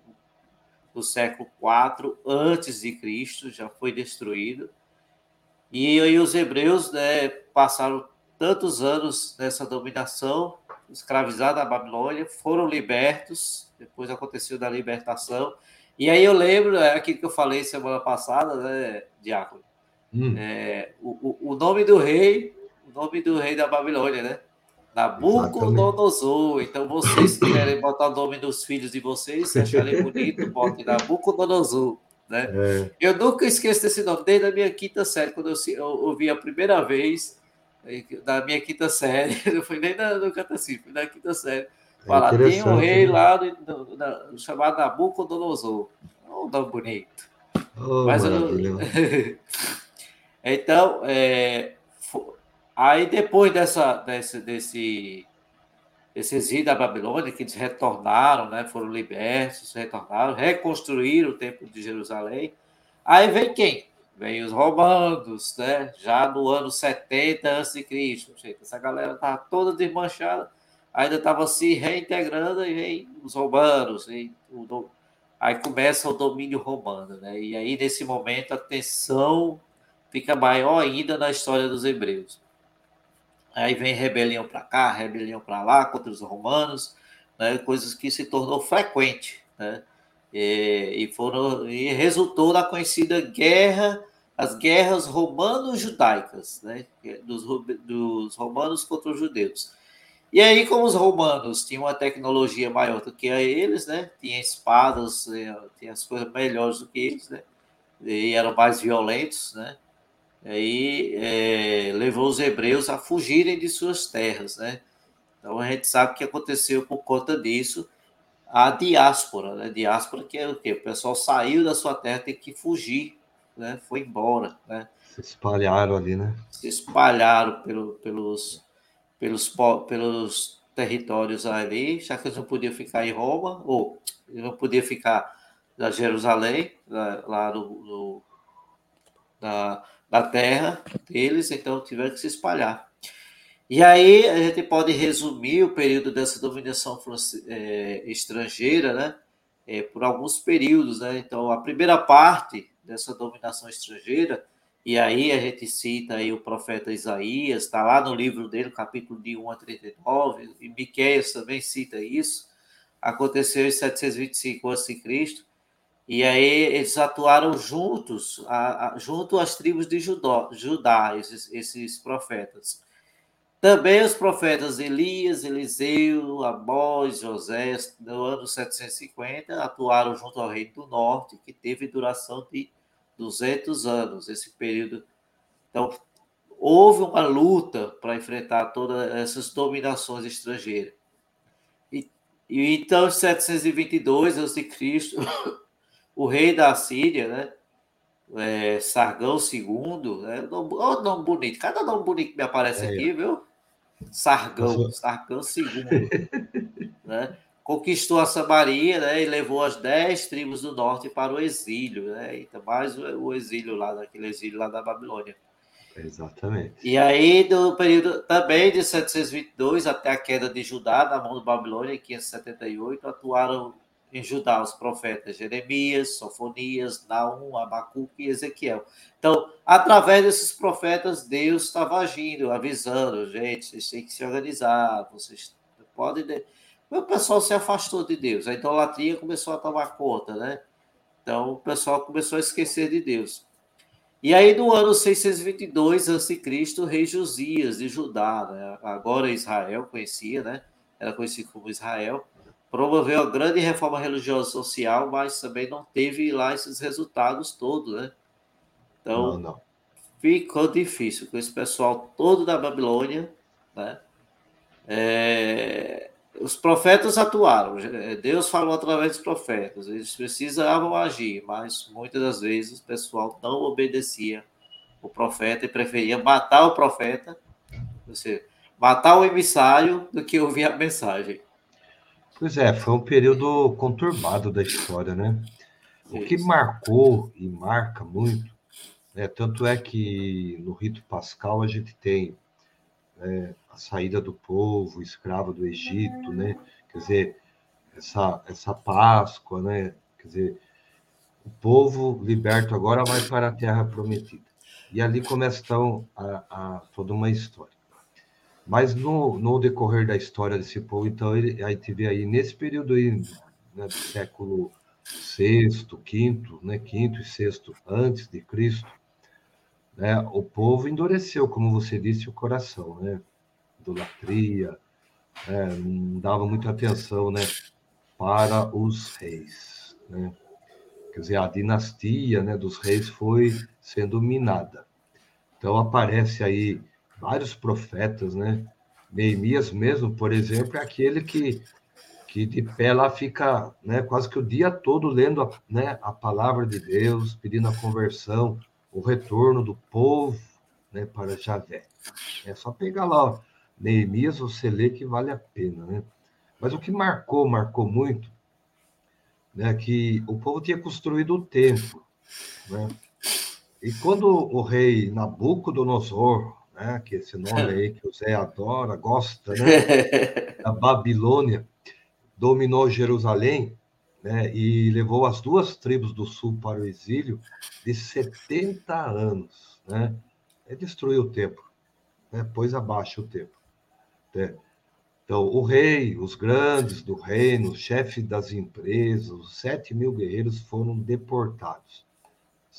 no século IV antes de Cristo já foi destruído. E aí os hebreus né, passaram tantos anos nessa dominação, escravizados na Babilônia, foram libertos, depois aconteceu da libertação. E aí eu lembro, é aquilo que eu falei semana passada, né, Diácono? Hum. É, o, o nome do rei, o nome do rei da Babilônia, né? Nabucodonosor. Então, vocês que querem botar o nome dos filhos de vocês, se acharem bonito, botem Nabucodonosor. Né? É. Eu nunca esqueço desse nome, desde a minha quinta série, quando eu, ouvi a primeira vez, da minha quinta série, não foi nem na, no catecismo, foi na quinta série. É Fala, é tem um rei né? lá no, no, chamado Nabucodonosor. Um nome bonito. Oh, Mas eu, então, é, aí depois dessa, desse, desse, exílio da Babilônia, que eles retornaram, né, foram libertos, retornaram, reconstruíram o templo de Jerusalém. Aí vem quem? Vem os romanos, né? Já no ano 70 a.C. Essa galera estava toda desmanchada, ainda estava se reintegrando e vem os romanos. E o, aí começa o domínio romano, né? E aí, nesse momento, a tensão fica maior ainda na história dos hebreus. Aí vem rebelião para cá, rebelião para lá contra os romanos, né, coisas que se tornou frequente, né, e, e, foram e resultou na conhecida guerra, as guerras romano-judaicas, né, dos, dos romanos contra os judeus. E aí, como os romanos tinham uma tecnologia maior do que a eles, né, espadas, eh, tinha as coisas melhores do que eles, né, e eram mais violentos, né, aí é, levou os hebreus a fugirem de suas terras, né? Então a gente sabe que aconteceu por conta disso a diáspora, né? Diáspora que é o quê? O pessoal saiu da sua terra, tem que fugir, né? Foi embora, né? Se espalharam ali, né? Se espalharam pelo, pelos, pelos, pelos territórios ali, já que eles não podiam ficar em Roma, ou eles não podiam ficar na Jerusalém, lá, lá no, no na, da terra deles, então tiveram que se espalhar. E aí a gente pode resumir o período dessa dominação é, estrangeira, né? É, por alguns períodos, né? Então a primeira parte dessa dominação estrangeira, e aí a gente cita aí o profeta Isaías, está lá no livro dele, capítulo de 1 a 39, e Miqueias também cita isso, aconteceu em 725 a.C., e aí eles atuaram juntos, a, a, junto às tribos de Judó, Judá, esses, esses profetas. Também os profetas Elias, Eliseu, Amós, José, no ano 750, atuaram junto ao reino do norte, que teve duração de 200 anos, esse período. Então, houve uma luta para enfrentar todas essas dominações estrangeiras. E, e então, em 722 a.C., o rei da Síria, né? É, Sargão II, né? Olha o nome bonito, cada nome bonito que me aparece é, aqui, viu? Sargão, Sargão II, né? Conquistou a Samaria, né? E levou as dez tribos do norte para o exílio, né? Então, mais o, exílio lá, daquele exílio lá da Babilônia. Exatamente. E aí, no período também de 722 até a queda de Judá, na mão do Babilônia, em 578, atuaram em Judá os profetas Jeremias, Sofonias, Naum, Abacuque e Ezequiel. Então, através desses profetas, Deus estava agindo, avisando, gente, vocês têm que se organizar, vocês podem... O pessoal se afastou de Deus, a idolatria começou a tomar conta, né? Então, o pessoal começou a esquecer de Deus. E aí, no ano 622 a.C., o rei Josias de Judá, né? agora Israel conhecia, né? Era conhecido como Israel, promoveu a grande reforma religiosa social, mas também não teve lá esses resultados todos, né? Então, não, não. ficou difícil com esse pessoal todo da Babilônia, né? É, os profetas atuaram, Deus falou através dos profetas, eles precisavam agir, mas muitas das vezes o pessoal não obedecia o profeta e preferia matar o profeta, ou seja, matar o emissário do que ouvir a mensagem. Pois é, foi um período conturbado da história, né? O que marcou e marca muito, né, tanto é que no rito pascal a gente tem é, a saída do povo escravo do Egito, né? Quer dizer, essa, essa Páscoa, né? Quer dizer, o povo liberto agora vai para a terra prometida. E ali começa então a, a toda uma história. Mas no, no decorrer da história desse povo, então, ele, a gente aí, nesse período aí, né, do século VI, V, né, quinto e sexto antes de Cristo, né, o povo endureceu, como você disse, o coração, né? Idolatria, né, não dava muita atenção, né, para os reis, né? Quer dizer, a dinastia, né, dos reis foi sendo minada. Então aparece aí vários profetas, né? Neemias mesmo, por exemplo, é aquele que, que de pé lá fica né, quase que o dia todo lendo a, né, a palavra de Deus, pedindo a conversão, o retorno do povo né, para Javé. É só pegar lá, ó, Neemias, você lê que vale a pena, né? Mas o que marcou, marcou muito, né, que o povo tinha construído o templo, né? E quando o rei Nabucodonosor né? Que esse nome aí que o Zé adora, gosta, né? A Babilônia dominou Jerusalém, né? E levou as duas tribos do sul para o exílio de 70 anos, né? É destruiu o templo, né? Pôs abaixo o templo. Né? Então, o rei, os grandes do reino, o chefe das empresas, os sete mil guerreiros foram deportados.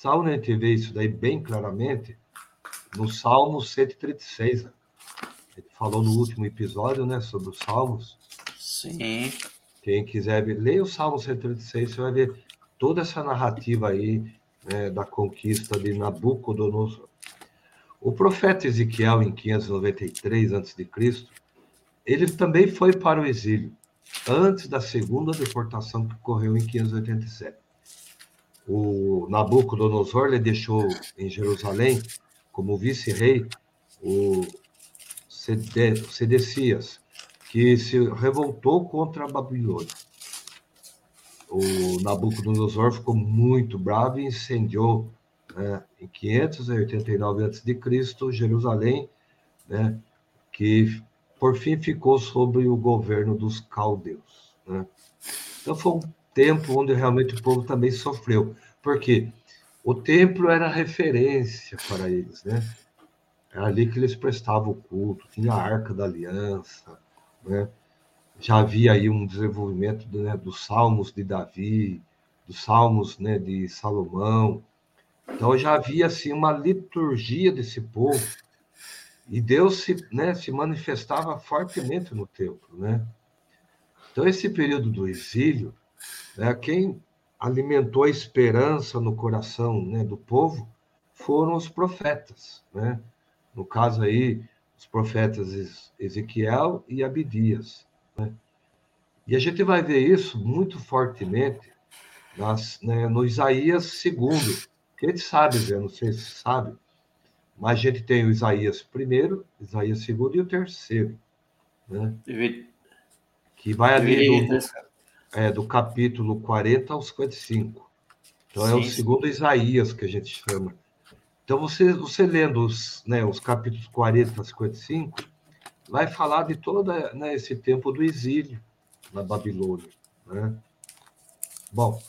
A gente vê isso daí bem claramente no Salmo 136. Né? Ele falou no último episódio, né, sobre os Salmos. Sim. Quem quiser leia o Salmo 136, você vai ver toda essa narrativa aí né, da conquista de Nabucodonosor. O profeta Ezequiel, em 593 a.C., ele também foi para o exílio, antes da segunda deportação que ocorreu em 587. O Nabucodonosor ele deixou em Jerusalém como vice-rei o Sedecias, que se revoltou contra a Babilônia. O Nabucodonosor ficou muito bravo e incendiou né, em 589 a.C. Jerusalém, né, que por fim ficou sob o governo dos caldeus. Né? Então foi um tempo onde realmente o povo também sofreu. Por quê? O templo era referência para eles, né? Era ali que eles prestavam o culto, tinha a Arca da Aliança, né? Já havia aí um desenvolvimento né, dos salmos de Davi, dos salmos né, de Salomão. Então já havia assim uma liturgia desse povo e Deus se, né, se manifestava fortemente no templo, né? Então esse período do exílio, né, quem alimentou a esperança no coração né, do povo foram os profetas, né? No caso aí, os profetas Ezequiel e Abidias. Né? E a gente vai ver isso muito fortemente nas, né, no Isaías 2. Que a gente sabe, Zé, não sei se sabe, mas a gente tem o Isaías primeiro, Isaías segundo e o terceiro. Né? Que vai ali do, é, do capítulo 40 ao 55. Então sim, é o segundo. Isaías que a gente chama. Então você, você lendo os, né, os capítulos 40 a 55, vai falar de todo né, esse tempo do exílio na Babilônia. Né? Bom,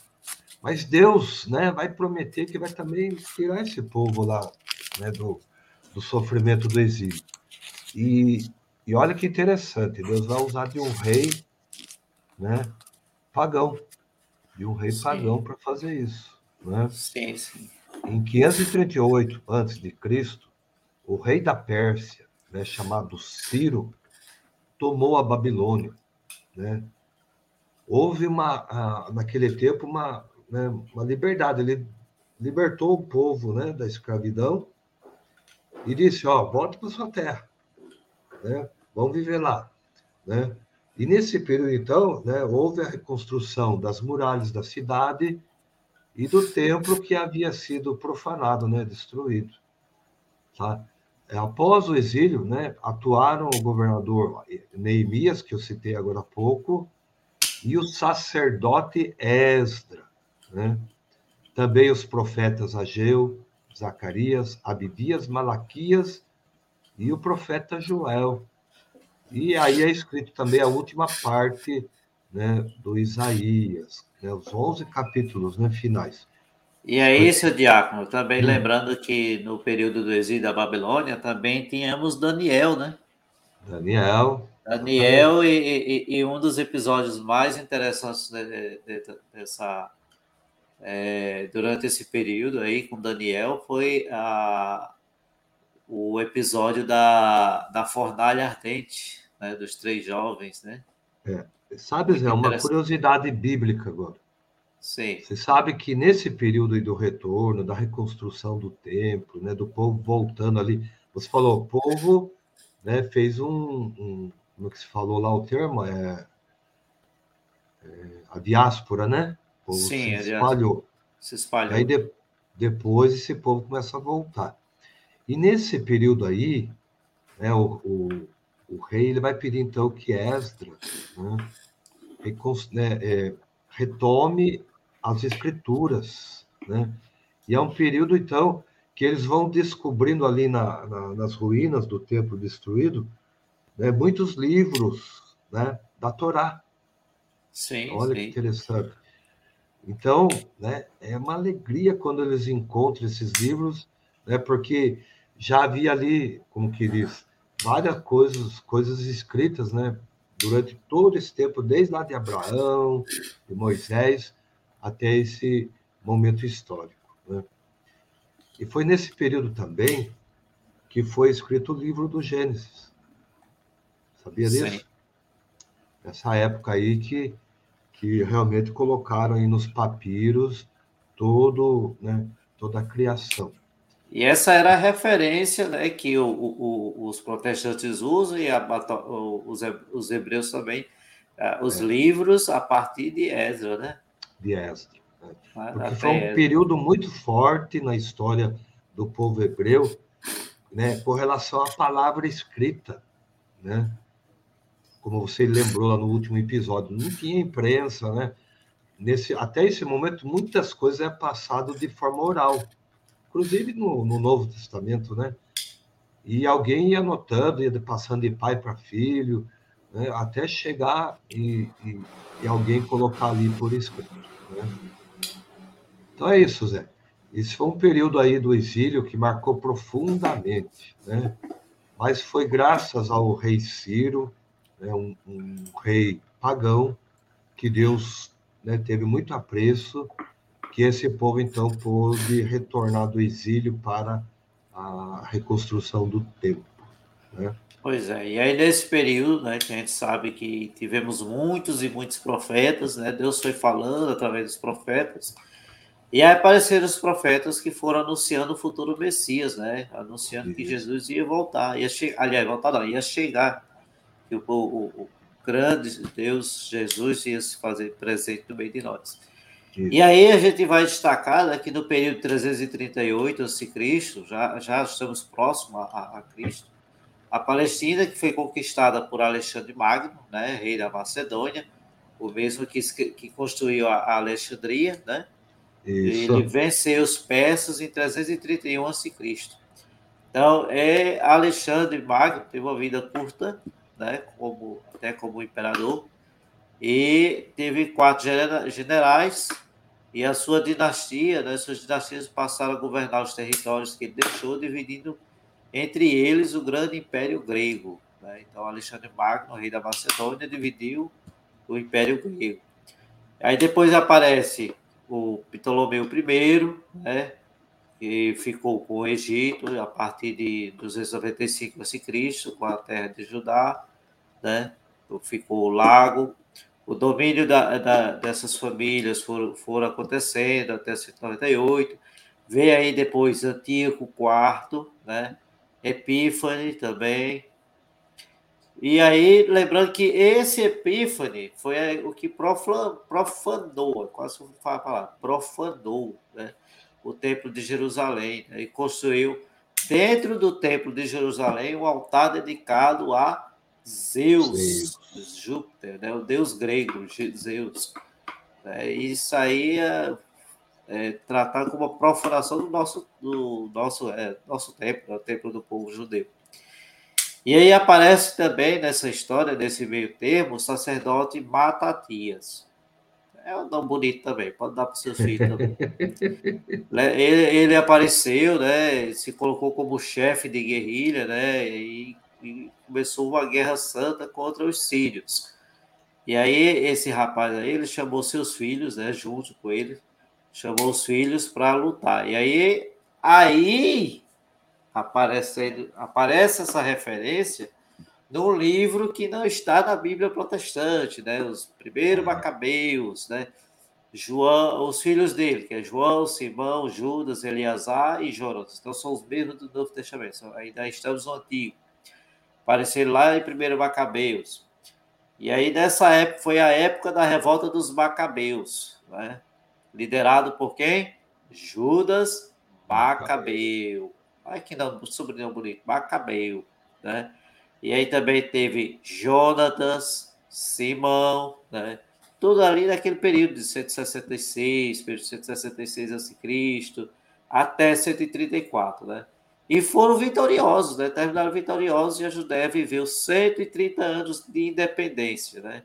mas Deus né, vai prometer que vai também tirar esse povo lá né, do, do sofrimento do exílio. E, e olha que interessante, Deus vai usar de um rei né, pagão, de um rei sim. pagão para fazer isso. Né? Sim, sim. Em 538 a.C., o rei da Pérsia, né, chamado Ciro, tomou a Babilônia. Né? Houve uma, naquele tempo uma, né, uma liberdade, ele libertou o povo né, da escravidão e disse: Ó, volta para sua terra, né? vamos viver lá. Né? E nesse período, então, né, houve a reconstrução das muralhas da cidade e do templo que havia sido profanado, né, destruído. Tá? É, após o exílio, né, atuaram o governador Neemias, que eu citei agora há pouco, e o sacerdote Esdra, né? Também os profetas Ageu, Zacarias, Abidias, Malaquias e o profeta Joel. E aí é escrito também a última parte né, do Isaías, né, os 11 capítulos né, finais. E aí, seu diácono, também hum. lembrando que no período do exílio da Babilônia também tínhamos Daniel, né? Daniel. Daniel, e, e, e um dos episódios mais interessantes de, de, dessa, é, durante esse período aí com Daniel foi a, o episódio da, da fornalha ardente, né, dos três jovens, né? É. Sabe, Zé, uma curiosidade bíblica agora. Sim. Você sabe que nesse período do retorno, da reconstrução do templo, né, do povo voltando ali, você falou, o povo né, fez um, um como é que se falou lá o termo? É, é a diáspora, né? O povo Sim, se espalhou. Se espalhou. Aí de, depois esse povo começa a voltar. E nesse período aí, né, o, o, o rei ele vai pedir então que Esdra né, né, é, retome as escrituras, né? E é um período então que eles vão descobrindo ali na, na, nas ruínas do templo destruído né, muitos livros né, da Torá. Sim, Olha sim. que interessante. Então, né, é uma alegria quando eles encontram esses livros, né, porque já havia ali, como que diz, várias coisas, coisas escritas, né, durante todo esse tempo, desde lá de Abraão, de Moisés, até esse momento histórico. Né? E foi nesse período também que foi escrito o livro do Gênesis. Sabia disso? Sim. Nessa época aí que, que realmente colocaram aí nos papiros todo, né, toda a criação. E essa era a referência né, que o, o, os protestantes usam e a, os, os hebreus também, uh, os é. livros a partir de Ezra, né? De Ezra. Né? Porque foi um período muito forte na história do povo hebreu, né, com relação à palavra escrita, né? Como você lembrou lá no último episódio, não tinha imprensa, né? Nesse, até esse momento, muitas coisas é passado de forma oral inclusive no, no Novo Testamento, né? E alguém ia anotando, ia passando de pai para filho, né? até chegar e, e, e, alguém colocar ali por escrito. Né? Então é isso, Zé. Esse foi um período aí do exílio que marcou profundamente, né? Mas foi graças ao rei Ciro, né? um, um rei pagão, que Deus né, teve muito apreço que esse povo então pôde retornar do exílio para a reconstrução do templo. Né? Pois é, e aí nesse período, né, que a gente sabe que tivemos muitos e muitos profetas, né, Deus foi falando através dos profetas, e aí apareceram os profetas que foram anunciando o futuro Messias, né, anunciando Isso. que Jesus ia voltar, ia aliás, voltar não, ia chegar, que o, o, o grande Deus, Jesus, ia se fazer presente no meio de nós. E aí a gente vai destacar né, que no período 338 a.C., já, já estamos próximos a, a, Cristo, a Palestina, que foi conquistada por Alexandre Magno, né, rei da Macedônia, o mesmo que, que construiu a, Alexandria, né? Isso. Ele venceu os persas em 331 a.C. Então, é Alexandre Magno teve uma vida curta, né, como, até como imperador, e teve quatro generais e a sua dinastia, né, suas dinastias passaram a governar os territórios que ele deixou, dividindo entre eles o grande império grego. Né? Então, Alexandre Magno, rei da Macedônia, dividiu o império grego. Aí depois aparece o Ptolomeu I, né, que ficou com o Egito a partir de 295 a.C., com a terra de Judá, né, ficou o lago, o domínio da, da, dessas famílias foram, foram acontecendo até 198. Veio aí depois Antíoco IV, né? Epífane também. E aí, lembrando que esse Epífane foi o que profanou, quase vou falar a palavra, profanou né? o Templo de Jerusalém né? e construiu dentro do Templo de Jerusalém um altar dedicado a Zeus, Zeus. Júpiter, né? o deus grego, Zeus. É, isso aí é, é tratado como uma profanação do nosso, do nosso, é, nosso templo, o templo do povo judeu. E aí aparece também nessa história, nesse meio termo, o sacerdote Matatias. É um nome bonito também, pode dar para seus filhos também. ele, ele, apareceu, né? Se colocou como chefe de guerrilha, né? E, e, começou uma guerra santa contra os sírios. E aí esse rapaz aí, ele chamou seus filhos, né? Junto com ele, chamou os filhos para lutar. E aí, aí aparece, aparece essa referência num livro que não está na Bíblia protestante, né? Os primeiros macabeus, né? João, os filhos dele, que é João, Simão, Judas, Eleazar e Jonas. Então são os mesmos do Novo Testamento. Ainda estamos no Antigo. Apareceram lá em primeiro Macabeus. E aí nessa época foi a época da revolta dos Macabeus, né? Liderado por quem? Judas Macabeu. Olha que não, sobrenome bonito, Macabeu, né? E aí também teve Jonatas, Simão, né? Tudo ali naquele período de 166, 166 a.C., até 134, né? E foram vitoriosos, né? Terminaram vitoriosos e a Judéia viveu 130 anos de independência, né?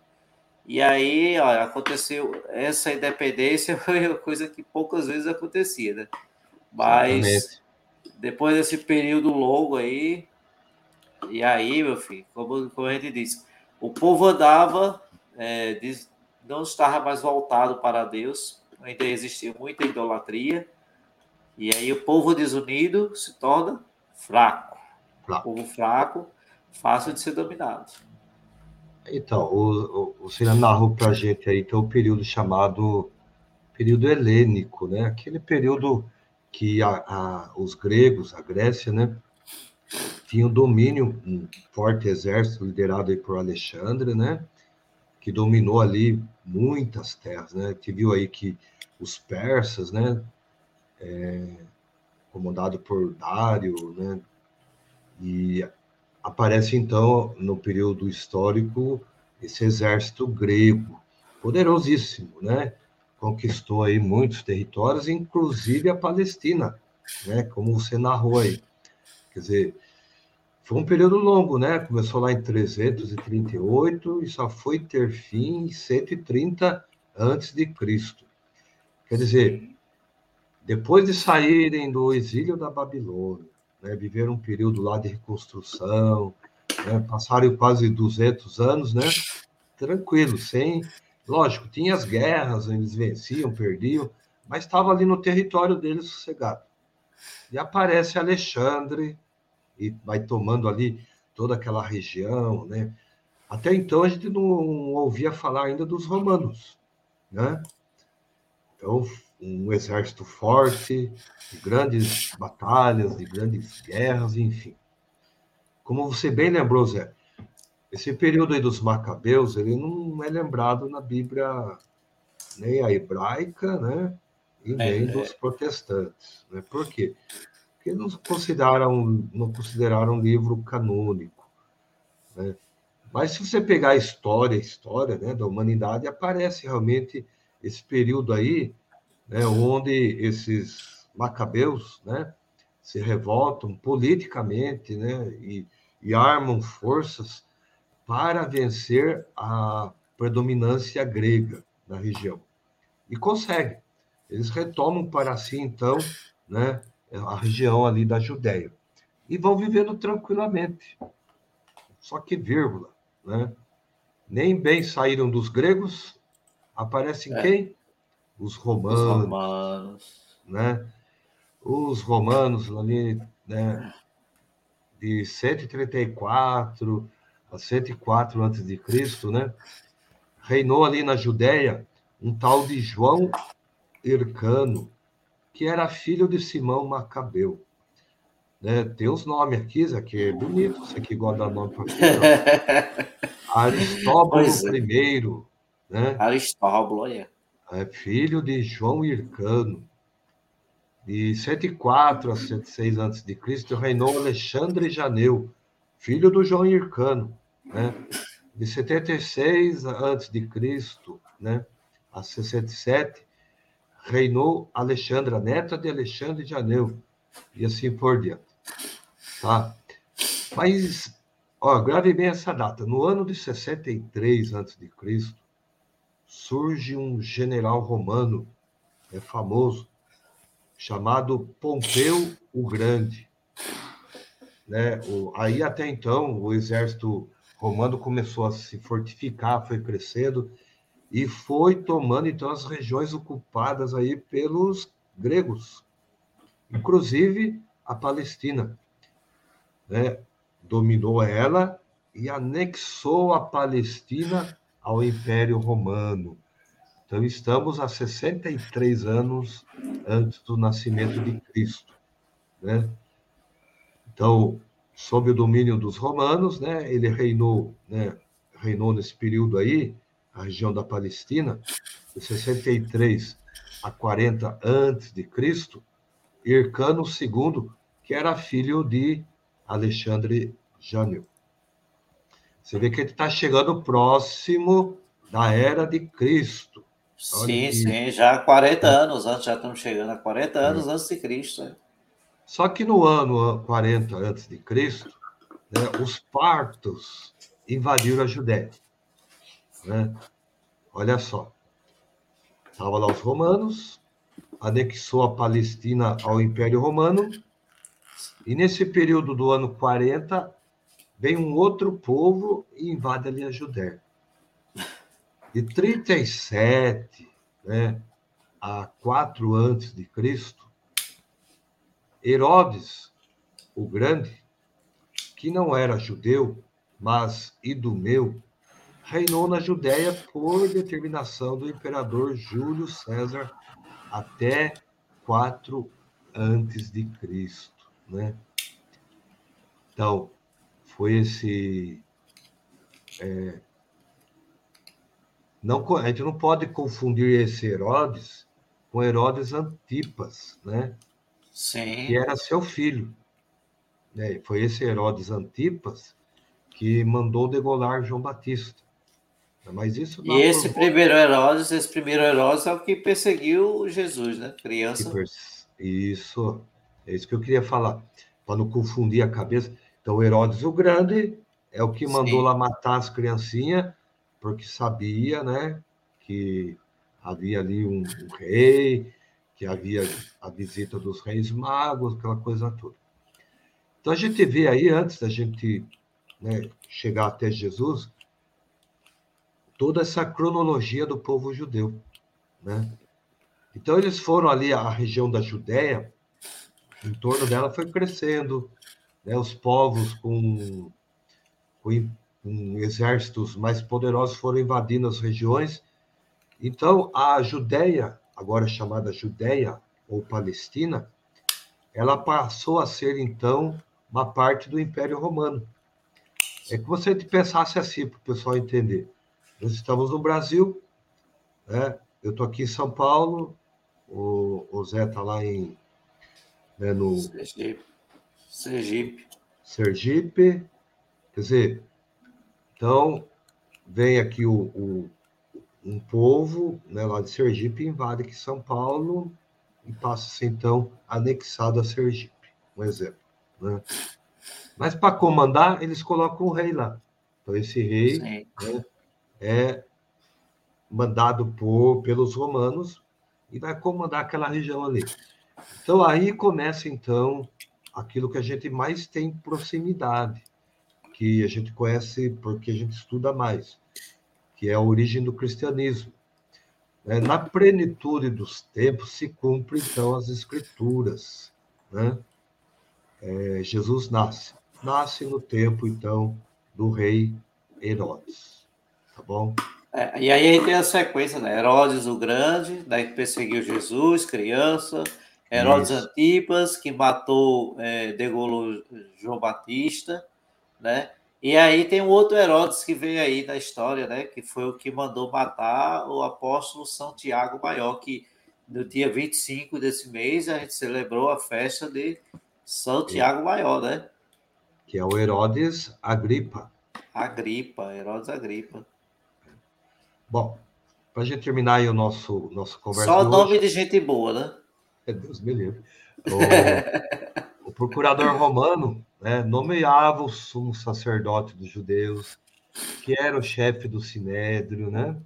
E aí, olha, aconteceu essa independência foi uma coisa que poucas vezes acontecia, né? Mas depois desse período longo aí, e aí, meu filho, como, como a gente disse, o povo andava, é, não estava mais voltado para Deus, ainda existia muita idolatria, e aí o povo desunido se torna fraco. fraco. O povo fraco, fácil de ser dominado. Então, o, o, o Senhor narrou para a gente aí, tem o período chamado período helênico, né? Aquele período que a, a, os gregos, a Grécia, né? tinha um domínio, um forte exército liderado aí por Alexandre, né? Que dominou ali muitas terras, né? Que viu aí que os persas, né? É, comandado por Dário, né? E aparece então no período histórico esse exército grego, poderosíssimo, né? Conquistou aí muitos territórios, inclusive a Palestina, né? Como você narrou aí. Quer dizer, foi um período longo, né? Começou lá em 338 e só foi ter fim em 130 antes de Cristo. Quer dizer, depois de saírem do exílio da Babilônia, né, viveram um período lá de reconstrução, né, passaram quase 200 anos, né? Tranquilo, sem, lógico, tinha as guerras, eles venciam, perdiam, mas estava ali no território deles sossegado. E aparece Alexandre, e vai tomando ali toda aquela região, né? Até então a gente não ouvia falar ainda dos romanos, né? Então, um exército forte, de grandes batalhas, de grandes guerras, enfim. Como você bem lembrou, Zé, esse período aí dos macabeus, ele não é lembrado na Bíblia nem a hebraica, né? E nem é, dos é. protestantes, né? Por quê? que não consideraram, não consideraram um livro canônico. Né? Mas se você pegar a história, a história né, da humanidade, aparece realmente esse período aí, né, onde esses macabeus né, se revoltam politicamente né, e, e armam forças para vencer a predominância grega na região. E conseguem. Eles retomam para si, então, né, a região ali da Judéia. E vão vivendo tranquilamente. Só que vírgula, né? Nem bem saíram dos gregos, aparecem é. quem? Os romanos, Os romanos, né? Os romanos ali, né? De 134 a 104 antes de Cristo, né? Reinou ali na Judéia um tal de João Hircano, que era filho de Simão Macabeu. Né? Tem os nomes aqui, Zé, que é bonito, você que gosta de dar nome para Aristóbulo é. I, né? Aristóbulo, olha. É filho de João Hircano. De 104 a 106 a.C., reinou Alexandre Janeu, filho do João Hircano. né? De 76 antes de Cristo, né, a 67, reinou Alexandra, neta de Alexandre de Aneu, e assim por diante. Tá? Mas, ó, grave bem essa data. No ano de 63 a.C., surge um general romano é famoso chamado Pompeu o Grande. Né? O, aí até então o exército romano começou a se fortificar, foi crescendo e foi tomando então as regiões ocupadas aí pelos gregos, inclusive a Palestina, né? Dominou ela e anexou a Palestina ao Império Romano. Então estamos a 63 anos antes do nascimento de Cristo, né? Então, sob o domínio dos romanos, né, ele reinou, né, reinou nesse período aí, a região da Palestina, de 63 a 40 antes de Cristo, Hircano II, que era filho de Alexandre Jânio. Você vê que ele está chegando próximo da era de Cristo. Sim, sim, já há 40 anos antes, já estamos chegando a 40 anos é. antes de Cristo. Né? Só que no ano 40 antes de Cristo, né, os partos invadiram a Judéia. Né? Olha só. Estavam lá os romanos, anexou a Palestina ao Império Romano, e nesse período do ano 40, vem um outro povo e invade ali a Judéia. De 37 né, a 4 antes de Cristo, Herodes, o Grande, que não era judeu, mas idumeu, reinou na Judéia por determinação do imperador Júlio César até 4 antes de Cristo, né? Então, foi esse é, não, a gente não pode confundir esse Herodes com Herodes Antipas, né? Sim. que era seu filho. Né? Foi esse Herodes Antipas que mandou degolar João Batista. Mas isso E esse primeiro Herodes, esse primeiro Herodes é o que perseguiu Jesus, né? Criança. Isso, é isso que eu queria falar, para não confundir a cabeça. Então, Herodes o Grande é o que mandou Sim. lá matar as criancinhas, porque sabia, né, que havia ali um, um rei, que havia a visita dos reis magos, aquela coisa toda. Então a gente vê aí, antes da gente né, chegar até Jesus, toda essa cronologia do povo judeu. Né? Então eles foram ali à região da Judéia, em torno dela foi crescendo, né, os povos com, com, com exércitos mais poderosos foram invadindo as regiões. Então a Judéia agora chamada Judéia ou Palestina, ela passou a ser, então, uma parte do Império Romano. É que você pensasse assim, para o pessoal entender. Nós estamos no Brasil, né? eu estou aqui em São Paulo, o, o Zé está lá em, né, no... Sergipe. Sergipe. Sergipe. Quer dizer, então, vem aqui o, o um povo né, lá de Sergipe invade aqui São Paulo e passa a ser, então, anexado a Sergipe, um exemplo. Né? Mas para comandar, eles colocam o rei lá. Então, esse rei né, é mandado por, pelos romanos e vai comandar aquela região ali. Então, aí começa, então, aquilo que a gente mais tem proximidade, que a gente conhece porque a gente estuda mais, que é a origem do cristianismo. É, na plenitude dos tempos se cumpre, então, as escrituras. Né? É, Jesus nasce. Nasce no tempo, então, do rei Herodes. Tá bom? É, e aí tem a sequência, né? Herodes o Grande, daí que perseguiu Jesus, criança. Herodes Isso. Antipas, que matou, é, degolou João Batista, né? E aí tem um outro Herodes que veio aí na história, né? Que foi o que mandou matar o apóstolo São Tiago Maior, que no dia 25 desse mês a gente celebrou a festa de São Tiago Maior, né? Que é o Herodes Agripa. Agripa, Herodes Agripa. Bom, para a gente terminar aí o nosso, nosso conversa. Só nome de gente boa, né? Deus me livre. O, o procurador romano né, nomeava o sumo sacerdote dos judeus, que era o chefe do sinédrio, né?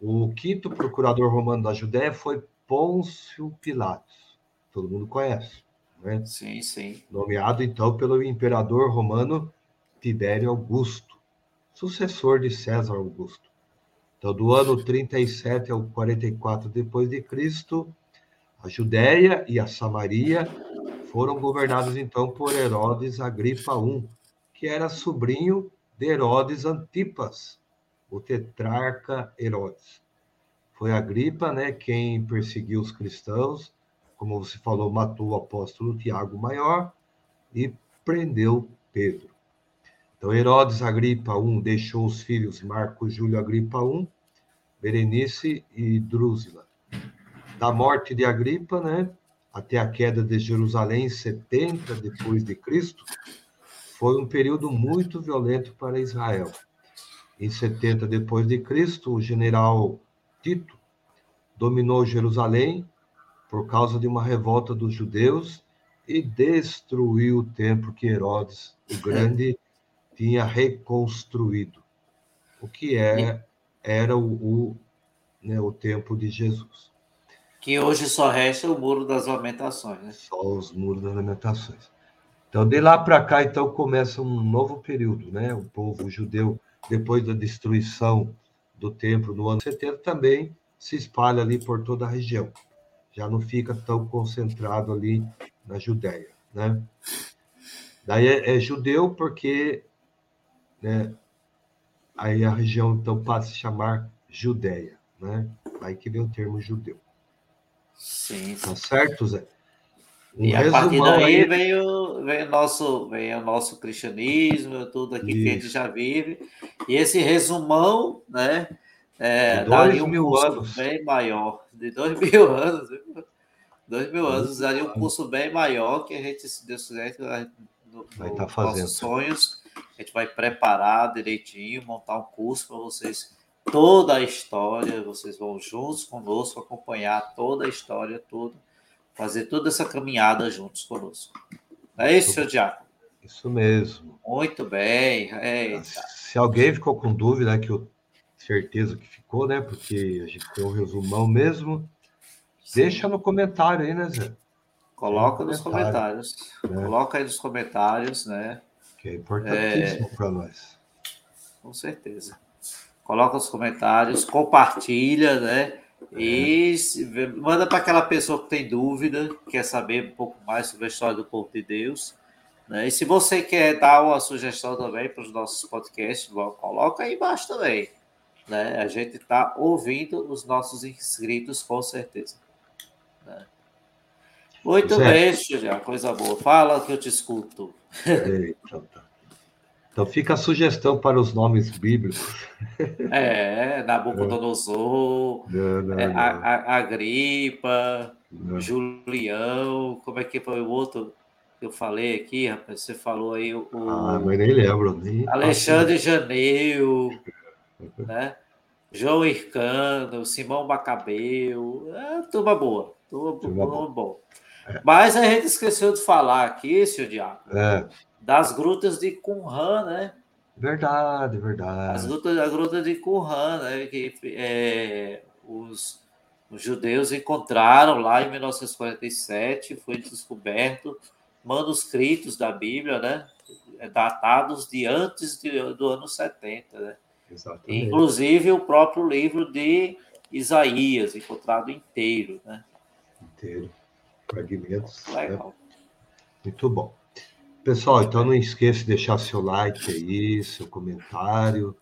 O quinto procurador romano da Judéia foi Pôncio Pilatos. Todo mundo conhece, né? Sim, sim. Nomeado então pelo imperador romano Tibério Augusto, sucessor de César Augusto. Então, do ano 37 ao 44 depois de Cristo, a Judéia e a Samaria foram governados então por Herodes Agripa I, que era sobrinho de Herodes Antipas, o tetrarca Herodes. Foi Agripa, né, quem perseguiu os cristãos, como você falou, matou o apóstolo Tiago Maior e prendeu Pedro. Então, Herodes Agripa I deixou os filhos Marco Júlio Agripa I, Berenice e Drúzila. Da morte de Agripa, né, até a queda de Jerusalém, 70 depois de Cristo, foi um período muito violento para Israel. Em 70 depois de Cristo, o general Tito dominou Jerusalém por causa de uma revolta dos judeus e destruiu o templo que Herodes o Grande tinha reconstruído, o que é, era o, o, né, o templo de Jesus. Que hoje só resta o Muro das Lamentações, né? Só os Muros das Lamentações. Então, de lá para cá, então, começa um novo período, né? O povo judeu, depois da destruição do templo no ano 70, também se espalha ali por toda a região. Já não fica tão concentrado ali na Judéia, né? Daí é, é judeu porque né? Aí a região então passa a se chamar Judéia, né? Aí que vem o termo judeu. Sim. Tá certo, Zé? E a partir daí aí... vem, o, vem, o nosso, vem o nosso cristianismo, tudo aqui Isso. que a gente já vive. E esse resumão, né? É, dois um mil anos. bem maior. De dois mil anos. Dois mil anos daria um curso bem maior que a gente, se Deus quiser, no, vai estar tá fazendo. nossos sonhos a gente vai preparar direitinho, montar um curso para vocês, toda a história, vocês vão juntos conosco acompanhar toda a história toda, fazer toda essa caminhada juntos conosco. Não é isso, Diácono? Isso mesmo. Muito bem. Eita. Se alguém ficou com dúvida, que eu certeza que ficou, né? Porque a gente tem um resumão mesmo. Sim. Deixa no comentário aí, né, Zé? Coloca nos comentários. Né? Coloca aí nos comentários, né? que é importantíssimo é... para nós. Com certeza. Coloca os comentários, compartilha, né? E manda para aquela pessoa que tem dúvida, quer saber um pouco mais sobre a história do povo de Deus. Né? E se você quer dar uma sugestão também para os nossos podcasts, coloca aí embaixo também. Né? A gente está ouvindo os nossos inscritos, com certeza. Né? Muito certo. bem, já coisa boa. Fala que eu te escuto. Tá. Então fica a sugestão para os nomes bíblicos. É, Nabucodonosor, não, não, é, não. A, Agripa, Julião, como é que foi o outro que eu falei aqui, rapaz? Você falou aí o. Ah, mas nem lembro. Nem Alexandre Janeu, né? João Ircano, Simão Macabeu, é, turma boa, turma, turma, boa. boa. Mas a gente esqueceu de falar aqui, seu Diabo, é. Das grutas de Qumran, né? Verdade, verdade. As grutas, a gruta de Qumran, né? Que é, os, os judeus encontraram lá em 1947, foi descoberto manuscritos da Bíblia, né? Datados de antes de, do ano 70, né? Exatamente. Inclusive o próprio livro de Isaías, encontrado inteiro, né? Inteiro fragmentos. Né? Legal. Né? Muito bom. Pessoal, então não esqueça de deixar seu like aí, seu comentário,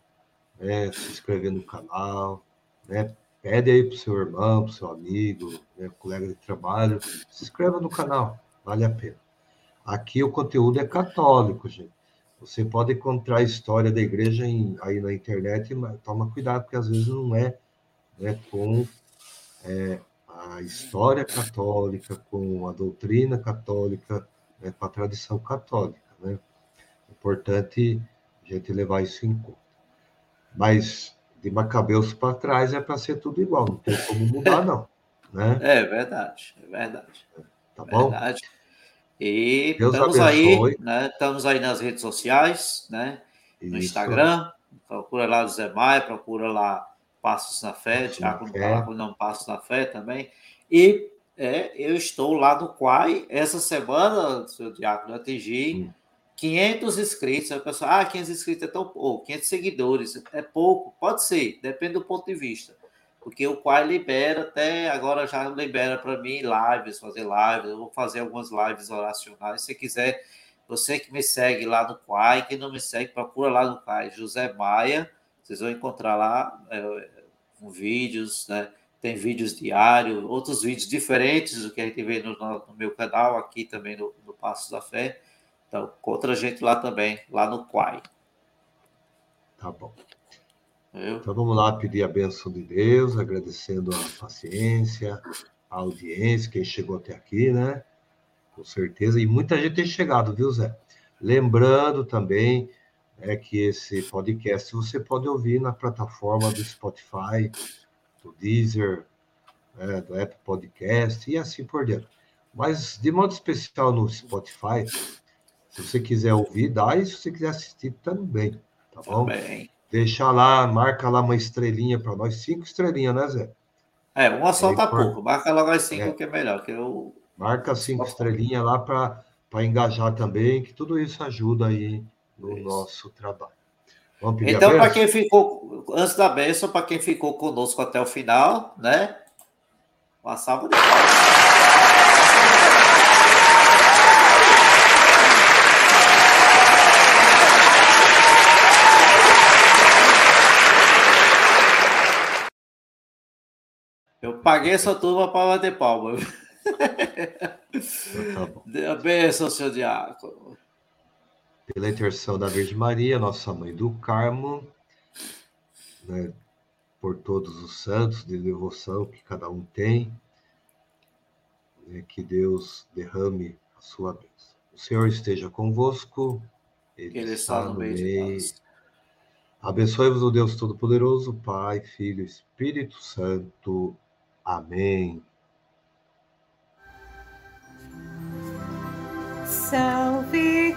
né? se inscrever no canal, né? Pede aí para o seu irmão, para o seu amigo, né? colega de trabalho, se inscreva no canal, vale a pena. Aqui o conteúdo é católico, gente. Você pode encontrar a história da igreja em, aí na internet, mas toma cuidado, porque às vezes não é né, com é, a história católica, com a doutrina católica, né, com a tradição católica. Né? É importante a gente levar isso em conta. Mas de Macabeus para trás é para ser tudo igual, não tem como mudar, não. Né? É verdade, é verdade. Tá bom? Verdade. E Deus estamos abençoe. aí, né? Estamos aí nas redes sociais, né? No Isso. Instagram, procura lá o Zé Maia, procura lá Passos na Fé, Diácono Diácono Não Passos na Fé também. E é, eu estou lá no Quai, essa semana, seu Diácono, eu atingi 500 inscritos. Aí o pessoal, ah, 500 inscritos é tão pouco, 500 seguidores é pouco. Pode ser, depende do ponto de vista. Porque o Quai libera até agora já libera para mim lives, fazer lives. Eu vou fazer algumas lives oracionais. Se quiser, você que me segue lá no Quai, quem não me segue, procura lá no Quai, José Maia. Vocês vão encontrar lá é, com vídeos, né? Tem vídeos diários, outros vídeos diferentes do que a gente vê no, no meu canal, aqui também no, no Passos da Fé. Então, contra a gente lá também, lá no Quai. Tá bom. Eu? Então vamos lá pedir a bênção de Deus, agradecendo a paciência, a audiência, quem chegou até aqui, né? Com certeza. E muita gente tem chegado, viu, Zé? Lembrando também é que esse podcast você pode ouvir na plataforma do Spotify, do Deezer, é, do Apple Podcast e assim por diante. Mas de modo especial no Spotify, se você quiser ouvir, dá, e se você quiser assistir também, tá bom? Também. Deixa lá, marca lá uma estrelinha para nós, cinco estrelinhas, né, Zé? É, uma só tá por... pouco, marca logo as cinco é. que é melhor, que eu... Marca cinco estrelinhas lá para engajar também, que tudo isso ajuda aí no isso. nosso trabalho. Então, para quem ficou, antes da bênção, para quem ficou conosco até o final, né? Uma salva de Eu paguei essa turma para bater palma. Então tá bênção, seu diácono. Pela intercessão da Virgem Maria, nossa mãe do Carmo, né, por todos os santos de devoção que cada um tem, né, que Deus derrame a sua bênção. O Senhor esteja convosco, Ele, Ele está no meio. Abençoe-vos o Deus Todo-Poderoso, Pai, Filho e Espírito Santo. Amém. Salve